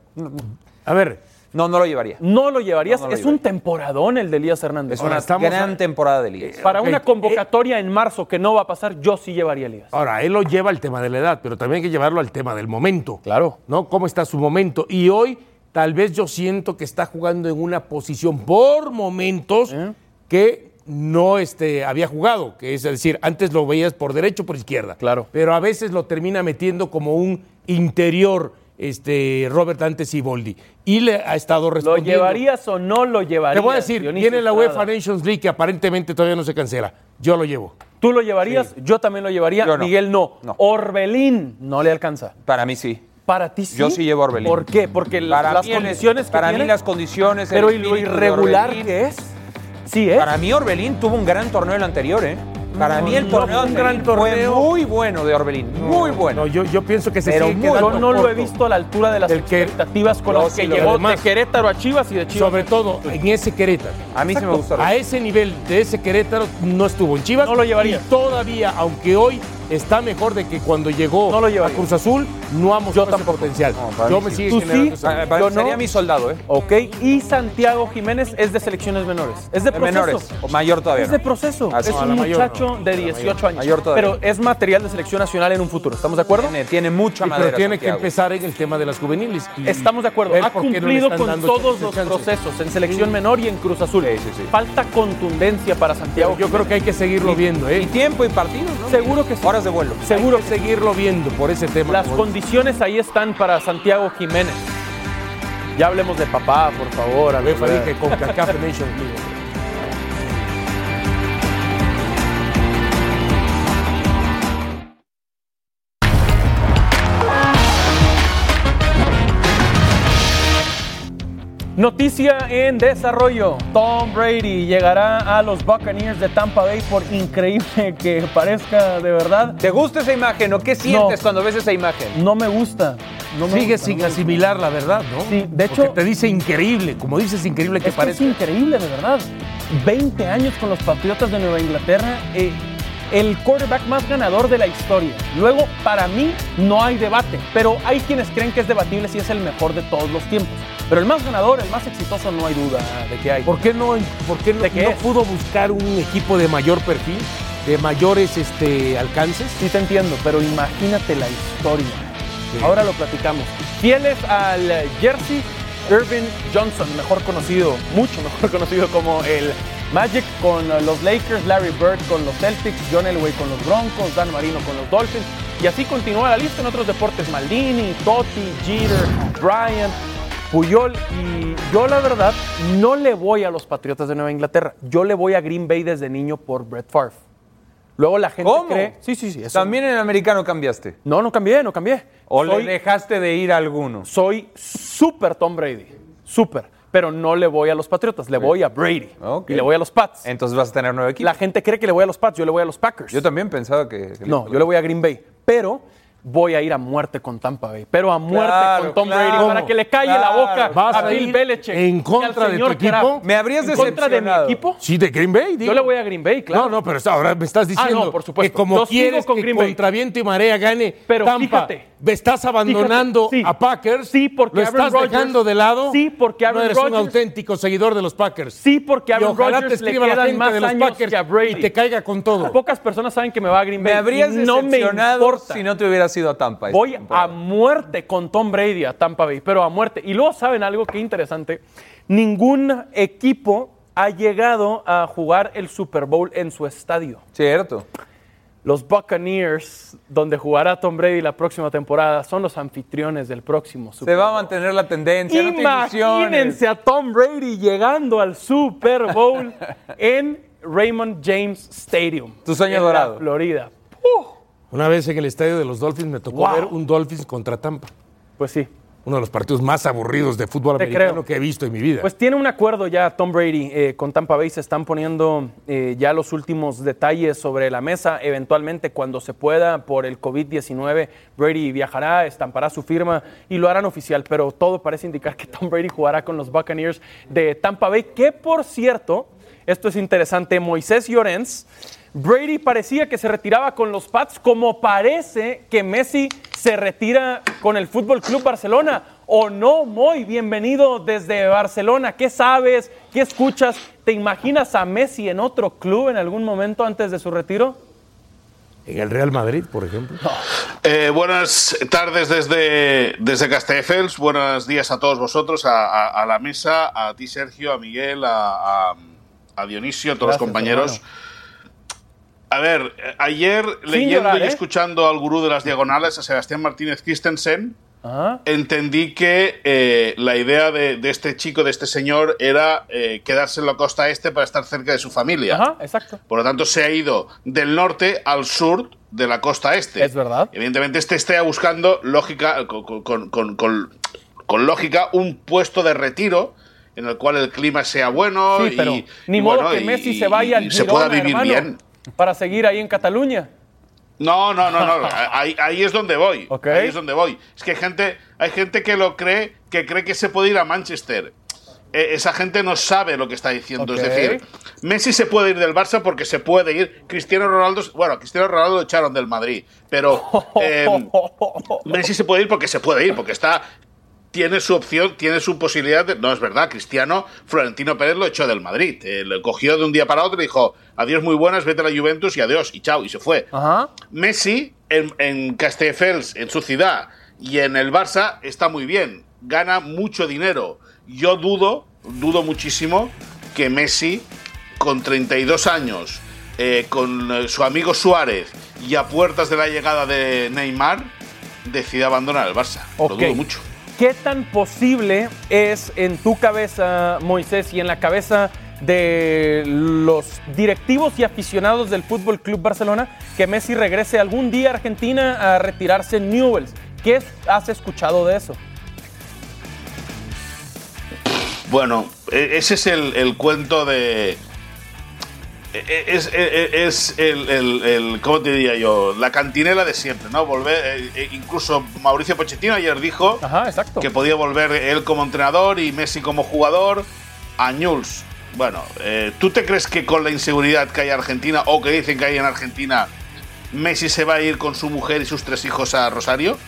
A ver,
No, no lo llevaría.
No lo llevarías.
No, no lo
es un temporadón el de Elías Hernández.
Es una
estamos
gran
a-
temporada de Elías.
Para
Ok,
una
eh,
convocatoria en marzo que no va a pasar, yo sí llevaría a Elías.
ahora, él lo lleva al tema de la edad, pero también hay que llevarlo al tema del momento.
Claro.
¿No? ¿Cómo está su momento? Y hoy, tal vez yo siento que está jugando en una posición por momentos
¿Eh?
Que no este, había jugado, que es decir, antes lo veías por derecho o por izquierda.
Claro.
Pero a veces lo termina metiendo como un interior este, Robert Dante Siboldi. Y le ha estado
¿Lo
respondiendo.
llevarías o no lo llevarías?
Te voy a decir, viene la? UEFA Nations League que aparentemente todavía no se cancela. Yo lo llevo.
¿Tú lo llevarías? Yo también lo llevaría.
No.
Miguel no.
No.
Orbelín no le alcanza.
Para mí sí.
Para ti sí.
Yo sí llevo a Orbelín.
¿Por qué? Porque
Para
las condiciones que
Para
tiene,
mí las condiciones. el
Pero y lo irregular que es. Sí, ¿eh?
Para mí Orbelín tuvo un gran torneo el anterior, ¿eh? Para
No,
mí el torneo
fue un
anterior
gran torneo.
fue muy bueno de Orbelín. Muy bueno.
No, yo, yo pienso que se
Pero
sigue
Yo no lo he visto a la altura de las
Del que-
expectativas con las que
lo
llegó de Querétaro a Chivas y de Chivas.
Sobre todo en ese Querétaro.
a mí sí me gusta.
A ese nivel de ese Querétaro no estuvo en Chivas.
No lo llevaría.
Y todavía, aunque hoy está mejor de que cuando llegó
No lo
a. Cruz Azul, no ha mostrado ese potencial.
No,
yo me
sí.
sigue
Yo no.
sería mi soldado, ¿eh?
Ok, y Santiago Jiménez es de selecciones menores. Es de proceso.
menores. O mayor todavía.
Es de proceso.
Ah,
es un
mayor
muchacho de
La
18 años.
Mayor todavía.
Pero es material de selección nacional en un futuro. ¿Estamos de acuerdo?
Tiene, tiene mucha
Sí,
madera.
pero tiene que empezar en el tema de las juveniles. y
Estamos de acuerdo. Ha
no
cumplido con todos los procesos en selección menor y en Cruz Azul.
Sí, sí, sí.
Falta contundencia para Santiago.
Yo creo que hay que seguirlo viendo,
Y
¿eh?
tiempo y partidos, ¿no?
Seguro que sí.
Horas de vuelo.
Seguro
Hay que seguirlo viendo por ese tema.
Las condiciones ahí están para Santiago Jiménez. Ya hablemos de papá, por favor.
UEFA
Alberto.
dije con League.
Noticia en desarrollo. Tom Brady llegará a los Buccaneers de Tampa Bay por increíble que parezca de verdad.
¿Te gusta esa imagen o qué sientes cuando ves esa imagen?
No me gusta. No me
Sigue
gusta,
sin
no me gusta.
asimilar la verdad, ¿no?
Sí, de
Porque
hecho-
te dice increíble, como dices increíble que
Es que
parece.
es increíble, de verdad. 20 años con los Patriotas de Nueva Inglaterra. eh, el quarterback más ganador de la historia. Luego, para mí, no hay debate. Pero hay quienes creen que es debatible si es el mejor de todos los tiempos. Pero el más ganador, el más exitoso, no hay duda de que hay.
¿Por qué no, por qué no, pudo buscar un equipo de mayor perfil, de mayores este, alcances?
Sí te entiendo, pero imagínate la historia. Ahora lo platicamos. Fieles al jersey, Irvin Johnson, mejor conocido, mucho mejor conocido como el Magic con los Lakers, Larry Bird con los Celtics, John Elway con los Broncos, Dan Marino con los Dolphins. Y así continúa la lista en otros deportes. Maldini, Totti, Jeter, Bryant, Puyol. Y yo la verdad no le voy a los Patriotas de Nueva Inglaterra. Yo le voy a Green Bay desde niño por Brett Favre. Luego la gente
¿Cómo?
cree... Sí, sí, sí. eso-
También en el americano cambiaste.
no, no cambié, no cambié.
¿O
soy,
le dejaste de ir a alguno?
soy súper Tom Brady. Súper. Pero no le voy a los Patriotas, le voy a Brady. Y le voy a los Pats.
Entonces vas a tener nueve equipos.
La gente cree que le voy a los Pats, yo le voy a los Packers.
Yo también pensaba que... que
no, yo le voy a Green Bay. Pero voy a ir a muerte con Tampa Bay. Pero a muerte
Claro,
con Tom
claro.
Brady para que le calle la boca
¿Vas
a
a
Bill Belichick.
en contra de tu equipo?
Kraft.
Me habrías
En contra de mi equipo.
Sí, de Green Bay, digo.
Yo le voy a Green Bay, claro.
No, no, pero ahora me estás diciendo
Ah, no, por supuesto.
que como quieres
con
que
Green Bay.
contra viento y marea gane
Pero
Tampa,
fíjate.
estás abandonando
Fíjate, sí.
a Packers,
Sí, porque
lo
Aaron
estás
Rodgers-
dejando de lado.
Sí, porque Aaron
no eres un auténtico seguidor de los Packers.
Sí, porque Aaron Rodgers
te
le
escriba la
quedan
gente
más
de los
años
Packers
que a Brady.
y te caiga con todo.
Pocas personas saben que me va a Green Bay.
Me habrías decepcionado si no te hubieras ido a Tampa.
Voy
temporada.
a muerte con Tom Brady a Tampa Bay, pero a muerte. Y luego saben algo que interesante. Ningún equipo ha llegado a jugar el Super Bowl en su estadio.
Cierto.
Los Buccaneers, donde jugará Tom Brady la próxima temporada, son los anfitriones del próximo Super
Se va a
Bowl.
mantener la tendencia. no.
Imagínense a Tom Brady llegando al Super Bowl en Raymond James Stadium.
Tu sueño
en
dorado.
La Florida.
Una vez en el estadio de los Dolphins me tocó
Wow.
ver un Dolphins contra Tampa.
Pues sí.
Uno de los partidos más aburridos de fútbol
Te
americano
creo.
que he visto en mi vida.
Pues tiene un acuerdo ya Tom Brady eh, con Tampa Bay. Se están poniendo eh, ya los últimos detalles sobre la mesa. Eventualmente, cuando se pueda, por el COVID-19, Brady viajará, estampará su firma y lo harán oficial. Pero todo parece indicar que Tom Brady jugará con los Buccaneers de Tampa Bay. Que por cierto, esto es interesante, Moisés Llorens. Brady parecía que se retiraba con los Pats, como parece que Messi se retira con el Fútbol Club Barcelona. ¿O no, Moy? Bienvenido desde Barcelona. ¿Qué sabes? ¿Qué escuchas? ¿Te imaginas a Messi en otro club en algún momento antes de su retiro?
En el Real Madrid, por ejemplo.
Eh, buenas tardes desde, desde Castelldefels, buenos días a todos vosotros, a, a- a la mesa, a ti Sergio, a Miguel, a, a- a Dionisio, a todos
Gracias,
los compañeros. A ver, ayer leyendo
llorar,
y
¿eh?
escuchando al gurú de las diagonales, a Sebastián Martínez Christensen,
Ah,
entendí que eh, la idea de, de este chico, de este señor, era eh, quedarse en la costa este para estar cerca de su familia.
Ajá, exacto.
Por lo tanto, se ha ido del norte al sur de la costa este.
Es verdad.
Evidentemente, este está buscando lógica, con, con- con- con- lógica, un puesto de retiro en el cual el clima sea bueno
Sí,
y,
pero ni
y
modo
bueno,
que
y-
Messi se vaya
y
al
se
Girona,
pueda vivir
hermano,
bien.
Para seguir ahí en Cataluña.
No, no, no, no. ahí, ahí es donde voy.
Ok.
Ahí es donde voy. Es que hay gente, hay gente que lo cree, que cree que se puede ir a Manchester. Eh, esa gente no sabe lo que está diciendo. Es decir, Messi se puede ir del Barça porque se puede ir. Cristiano Ronaldo, bueno, Cristiano Ronaldo lo echaron del Madrid, pero eh, Messi se puede ir porque se puede ir, porque está tiene su opción, tiene su posibilidad. De, no es verdad, Cristiano, Florentino Pérez lo echó del Madrid. Eh, lo cogió de un día para otro y dijo, adiós muy buenas, vete a la Juventus y adiós, y chao, y se fue.
Ajá.
Messi en, en Castelldefels, en su ciudad, y en el Barça está muy bien, gana mucho dinero. Yo dudo, dudo muchísimo que Messi, con 32 años, eh, con eh, su amigo Suárez y a puertas de la llegada de Neymar, decida abandonar el Barça. Lo dudo mucho.
¿Qué tan posible es en tu cabeza, Moisés, y en la cabeza de los directivos y aficionados del Fútbol Club Barcelona que Messi regrese algún día a Argentina a retirarse en Newells? ¿Qué has escuchado de eso?
Bueno, e- ese es el, el cuento de. E- e- Es, e- es el, el- el- ¿Cómo te diría yo? La cantinela de siempre, ¿no? Volver. eh, eh, incluso Mauricio Pochettino ayer dijo que podía volver él como entrenador y Messi como jugador a Newell's. Bueno, eh, ¿tú te crees que con la inseguridad que hay en Argentina o que dicen que hay en Argentina, Messi se va a ir con su mujer y sus tres hijos a Rosario?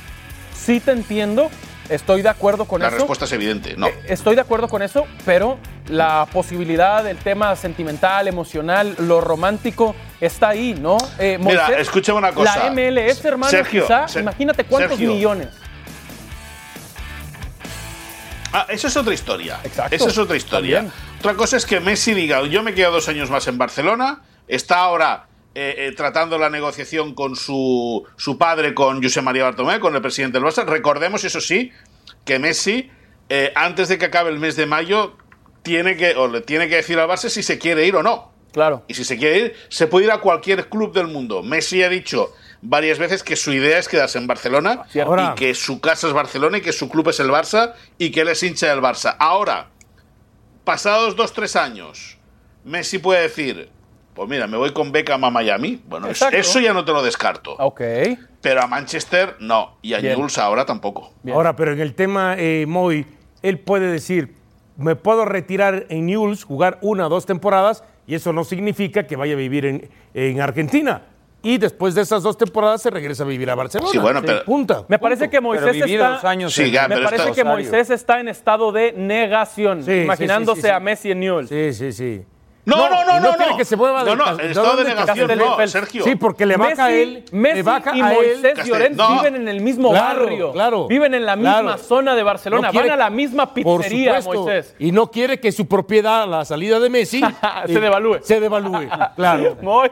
Sí te entiendo, estoy de acuerdo con
La
eso.
respuesta es evidente, no.
Estoy de acuerdo con eso, pero la posibilidad del tema sentimental, emocional, lo romántico está ahí, ¿no? Eh,
Mira,
Moisés,
una cosa.
La MLS, hermano,
Sergio,
quizá,
Ser-
imagínate cuántos
Sergio.
millones.
Ah, eso es otra historia.
Exacto.
Esa es otra historia.
También.
Otra cosa es que Messi diga, yo me quedo dos años más en Barcelona, está ahora eh, eh, tratando la negociación con su, su padre, con José María Bartomeu, con el presidente del Barça. Recordemos, eso sí, que Messi, eh, antes de que acabe el mes de mayo, tiene que, o le tiene que decir al Barça si se quiere ir o no.
Claro.
Y si se quiere ir, se puede ir a cualquier club del mundo. Messi ha dicho varias veces que su idea es quedarse en Barcelona
Ahora-
y que su casa es Barcelona y que su club es el Barça y que él es hincha del Barça. Ahora, pasados dos, tres años, Messi puede decir, pues mira, me voy con Beckham a Miami. Bueno, eso,
Exacto.
eso ya no te lo descarto.
Ok.
Pero a Manchester no. Y a
Bien.
Newell's ahora tampoco.
Ahora, pero en el tema eh, Moy, él puede decir, me puedo retirar en Newell's, jugar una o dos temporadas, y eso no significa que vaya a vivir en, en Argentina. Y después de esas dos temporadas se regresa a vivir a Barcelona.
Sí, bueno, pero-
Punta.
Me parece que Moisés está,
Sí, ya,
me parece
está-
que Moisés está en estado de negación,
Sí,
imaginándose
sí, sí, sí.
a Messi en Newell's.
Sí, sí, sí.
No, no, no,
y
no,
quiere
no.
que se mueva
No, no, estado de negación, no, Sergio.
Sí, porque le baja a
Messi,
él.
Messi
le baja
y
a él.
Moisés Llorens
no.
viven en el mismo
Claro,
barrio,
claro,
viven en la misma
claro.
zona de Barcelona,
No quiere-
van a la misma
Por
pizzería,
supuesto,
Moisés.
Y no quiere que su propiedad a la salida de Messi
Se
eh,
devalúe.
Se devalúe, claro.
Muy.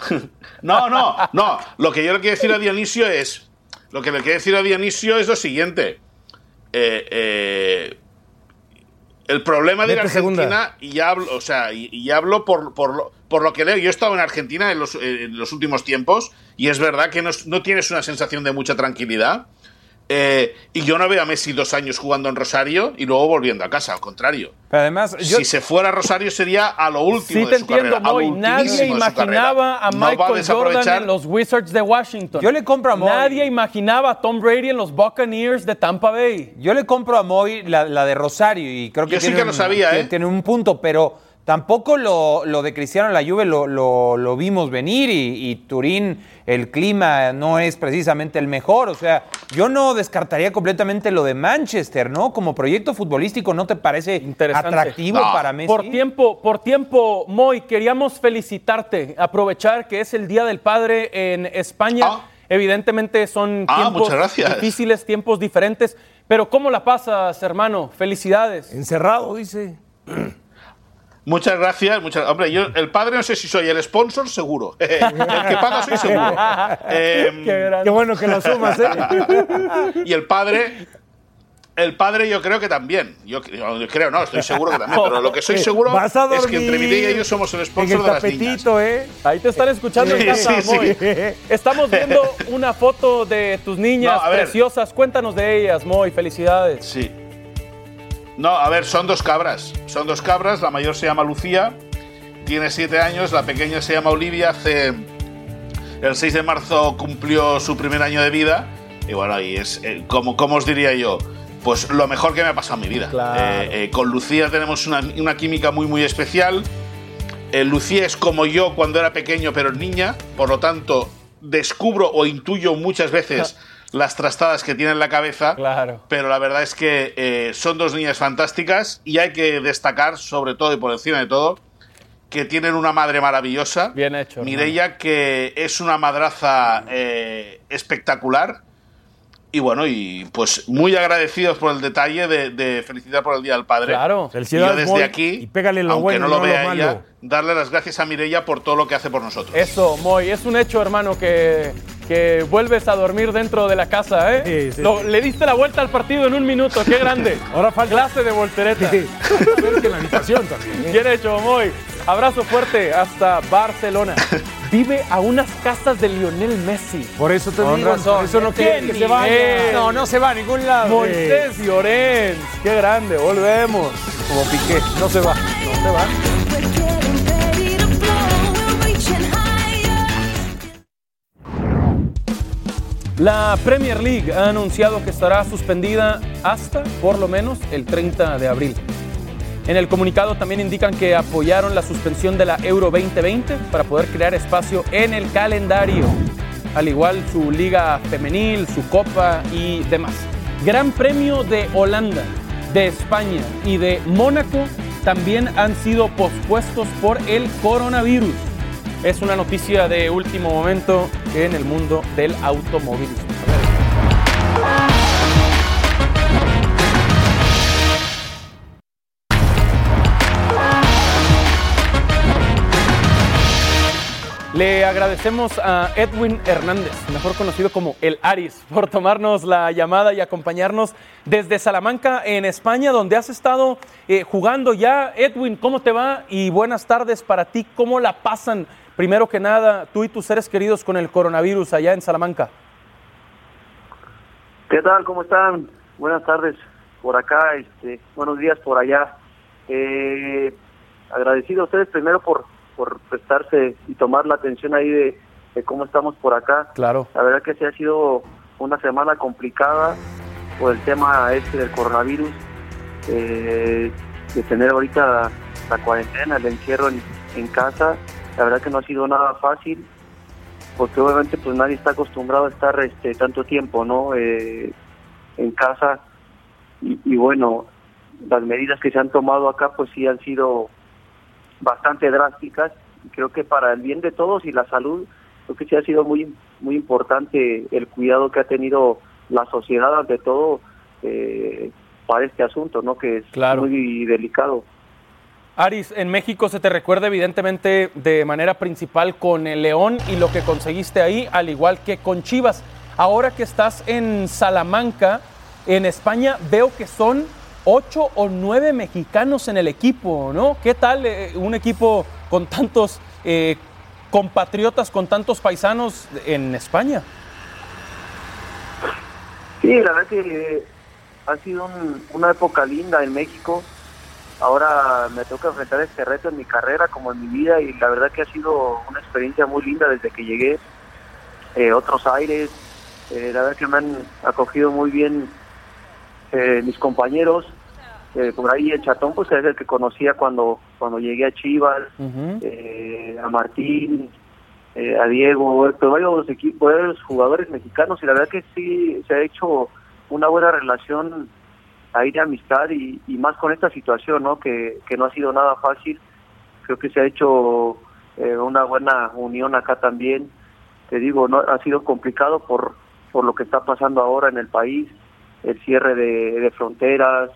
No, no, no. Lo que yo le quiero decir a Dionisio es. Lo que le quiero decir a Dionisio es lo siguiente. Eh, eh, el problema de ir a Argentina,
segunda.
y ya hablo, o sea, y, y hablo por, por, lo, por lo que leo. Yo he estado en Argentina en los, en los últimos tiempos, y es verdad que no, no tienes una sensación de mucha tranquilidad. Eh, y yo no veo a Messi dos años jugando en Rosario y luego volviendo a casa, al contrario.
Pero además, yo-
si se fuera a Rosario sería a lo último
Sí
de
te
su
entiendo,
carrera, lo
Moy. Nadie
de
imaginaba a
No
Michael Jordan en los Wizards de Washington.
Yo le compro a Moy.
Nadie imaginaba a Tom Brady en los Buccaneers de Tampa Bay.
Yo le compro a Moy la, la de Rosario y creo que,
Yo sí que lo
un,
sabía,
tiene-
¿eh?
tiene un punto, pero tampoco lo, lo de Cristiano en la Juve lo, lo- lo vimos venir y, y Turín, el clima no es precisamente el mejor. O sea, yo no descartaría completamente lo de Manchester, ¿no? Como proyecto futbolístico, ¿no te parece
Interesante.
atractivo
No.
para Messi?
Por tiempo, por tiempo, Moy, queríamos felicitarte, aprovechar que es el Día del Padre en España.
Ah.
Evidentemente son
Ah,
tiempos
muchas gracias.
difíciles, tiempos diferentes. Pero ¿cómo la pasas, hermano? Felicidades.
Encerrado, dice.
Muchas gracias. Muchas, hombre, yo el padre no sé si soy el sponsor, seguro. el que paga soy seguro. Em,
Qué
bueno que lo sumas, ¿eh?
y el padre, el padre yo creo que también. Yo, yo creo, no, estoy seguro que también. Pero lo que soy seguro
Vas a
es que entre mi y yo somos el
En
sponsor
el
de las niñas.
tapetito, ¿eh?
Ahí te están escuchando en
Sí,
casa,
sí,
Moy.
sí.
Estamos viendo una foto de tus niñas
No,
preciosas. Cuéntanos de ellas, Moy. Felicidades.
Sí. No, a ver, son dos cabras. Son dos cabras. La mayor se llama Lucía, tiene siete años. La pequeña se llama Olivia. Hace el 6 de marzo cumplió su primer año de vida. Y bueno, y es, eh, como, como os diría yo, pues lo mejor que me ha pasado en mi vida.
Claro.
Eh, eh, con Lucía tenemos una, una química muy, muy especial. Lucía es como yo cuando era pequeño, pero niña. Por lo tanto, descubro o intuyo muchas veces las trastadas que tiene en la cabeza.
Claro.
Pero la verdad es que eh, son dos niñas fantásticas y hay que destacar, sobre todo y por encima de todo, que tienen una madre maravillosa.
Bien hecho.
Mireia, que es una madraza eh, espectacular. Y bueno, y pues muy agradecidos por el detalle de, de felicidad por el Día del Padre.
Claro.
Y
Felicidades,
yo desde
Moy,
aquí,
y pégale lo
aunque
bueno,
no lo
no lo
vea
malo.
ella, darle las gracias a Mirella por todo lo que hace por nosotros.
Eso, Moy, es un hecho, hermano, que, que vuelves a dormir dentro de la casa, ¿eh?
Sí, sí,
Lo-
sí.
Le diste la vuelta al partido en un minuto, qué grande.
Ahora falta-
Clase de voltereta.
Sí. Pero que en la habitación también. ¿eh?
Bien hecho, Moy. Abrazo fuerte hasta Barcelona. Vive a unas casas de Lionel Messi.
Por eso te
Con
digo,
razón.
por eso no
¿Qué
quiere que se vaya.
No, no se va a ningún lado.
Moisés Llorens. Qué grande, volvemos. Como Piqué, no se va, no se va. La Premier League ha anunciado que estará suspendida hasta por lo menos el 30 de abril. En el comunicado también indican que apoyaron la suspensión de la Euro 2020 para poder crear espacio en el calendario, al igual su liga femenil, su copa y demás. Gran Premio de Holanda, de España y de Mónaco también han sido pospuestos por el coronavirus. Es una noticia de último momento en el mundo del automovilismo. Le agradecemos a Edwin Hernández, mejor conocido como el Aris, por tomarnos la llamada y acompañarnos desde Salamanca, en España, donde has estado eh, jugando ya. Edwin, ¿cómo te va? Y buenas tardes para ti. ¿Cómo la pasan, primero que nada, tú y tus seres queridos con el coronavirus allá en Salamanca?
¿Qué tal? ¿Cómo están? Buenas tardes por acá, este, buenos días por allá. Eh, agradecido a ustedes primero por, por prestarse y tomar la atención ahí de, de cómo estamos por acá.
Claro.
La verdad que sí ha sido una semana complicada por el tema este del coronavirus, eh, de tener ahorita la cuarentena, el encierro en, en casa. La verdad que no ha sido nada fácil porque obviamente pues nadie está acostumbrado a estar este tanto tiempo no Eh, en casa y, y bueno las medidas que se han tomado acá pues sí han sido bastante drásticas creo que para el bien de todos y la salud creo que sí ha sido muy muy importante el cuidado que ha tenido la sociedad ante todo eh, para este asunto no que es
Claro.
muy delicado
Aris, en México se te recuerda evidentemente de manera principal con el León y lo que conseguiste ahí, al igual que con Chivas. Ahora que estás en Salamanca, en España, veo que son ocho o nueve mexicanos en el equipo, ¿no? ¿Qué tal eh, un equipo con tantos eh, compatriotas, con tantos paisanos en España?
Sí, la verdad que ha sido un- una época linda en México. Ahora me toca enfrentar este reto en mi carrera como en mi vida y la verdad que ha sido una experiencia muy linda desde que llegué. Eh, otros aires, eh, la verdad que me han acogido muy bien eh, mis compañeros. Eh, por ahí el Chatón pues es el que conocía cuando, cuando llegué a Chivas, eh, a Martín, eh, a Diego, pero varios equipos, varios jugadores mexicanos y la verdad que sí se ha hecho una buena relación ahí de amistad y, y más con esta situación, ¿no? Que, que no ha sido nada fácil. Creo que se ha hecho eh, una buena unión acá también. Te digo, no ha sido complicado por por lo que está pasando ahora en el país, el cierre de, de fronteras,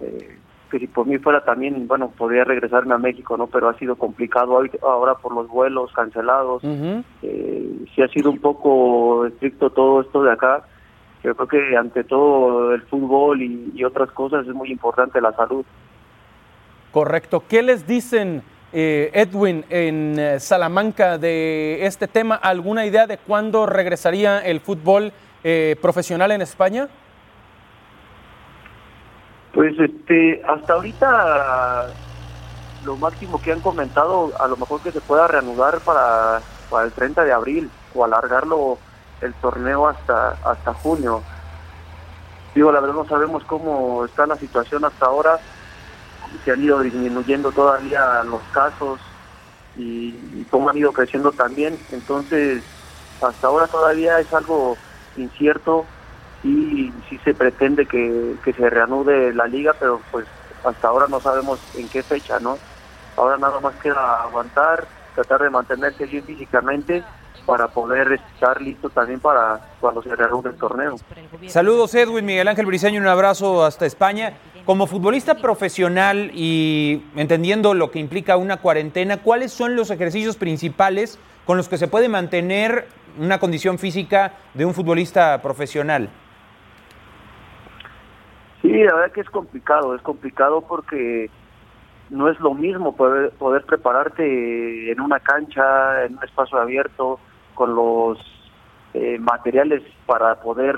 eh, que si por mí fuera también, bueno, podría regresarme a México, ¿no? Pero ha sido complicado ahora por los vuelos cancelados. Eh, sí ha sido un poco estricto todo esto de acá. Yo creo que ante todo el fútbol y, y otras cosas es muy importante la salud.
Correcto. ¿Qué les dicen, eh, Edwin, en eh, Salamanca de este tema? ¿Alguna idea de cuándo regresaría el fútbol eh, profesional en España?
Pues este, hasta ahorita lo máximo que han comentado, a lo mejor que se pueda reanudar para, para el 30 de abril o alargarlo el torneo hasta hasta junio. Digo, la verdad no sabemos cómo está la situación hasta ahora, se han ido disminuyendo todavía los casos y, y cómo han ido creciendo también. Entonces, hasta ahora todavía es algo incierto y sí se pretende que, que se reanude la liga, pero pues hasta ahora no sabemos en qué fecha, ¿no? Ahora nada más queda aguantar, tratar de mantenerse bien físicamente para poder estar listo también para cuando se reanude el torneo.
Saludos Edwin, Miguel Ángel Briseño, un abrazo hasta España. Como futbolista profesional y entendiendo lo que implica una cuarentena, ¿cuáles son los ejercicios principales con los que se puede mantener una condición física de un futbolista profesional?
Sí, la verdad que es complicado, es complicado porque no es lo mismo poder, poder prepararte en una cancha, en un espacio abierto, con los eh, materiales para poder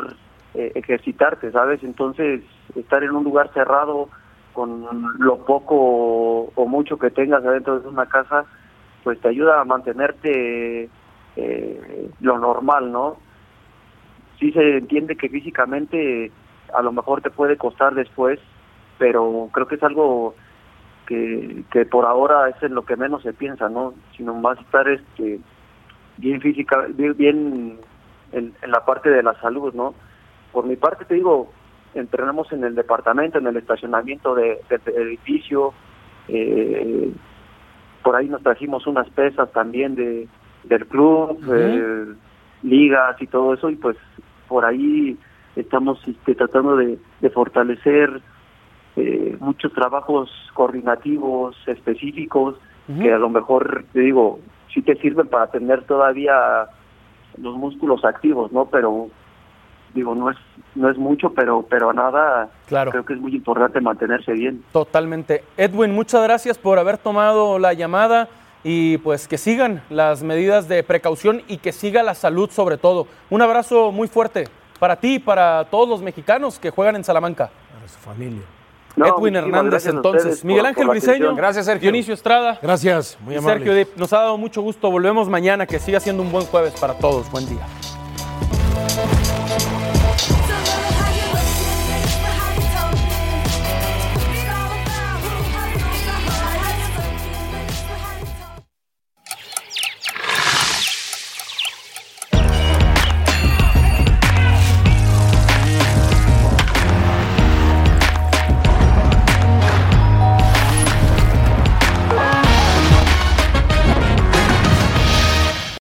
eh, ejercitarte, ¿sabes? Entonces, estar en un lugar cerrado con lo poco o mucho que tengas adentro de una casa, pues te ayuda a mantenerte eh, lo normal, ¿no? Sí se entiende que físicamente a lo mejor te puede costar después, pero creo que es algo que, que por ahora es en lo que menos se piensa, ¿no? Sino más estar este bien física, bien, bien en, en la parte de la salud, ¿no? Por mi parte te digo, entrenamos en el departamento, en el estacionamiento de- de- del edificio, eh, por ahí nos trajimos unas pesas también de del club, eh, ligas y todo eso, y pues por ahí estamos este, tratando de, de fortalecer eh, muchos trabajos coordinativos específicos que a lo mejor, te digo, sí te sirven para tener todavía los músculos activos, ¿no? Pero digo, no es no es mucho, pero pero nada,
Claro.
creo que es muy importante mantenerse bien.
Totalmente. Edwin, muchas gracias por haber tomado la llamada y pues que sigan las medidas de precaución y que siga la salud sobre todo. Un abrazo muy fuerte para ti y para todos los mexicanos que juegan en Salamanca.
Para su familia.
No,
Edwin Hernández entonces. Miguel Ángel Briseño.
Gracias, Sergio.
Dionisio Estrada.
Gracias, muy amable.
Sergio Dip. Nos ha dado mucho gusto. Volvemos mañana. Que siga siendo un buen jueves para todos. Buen día.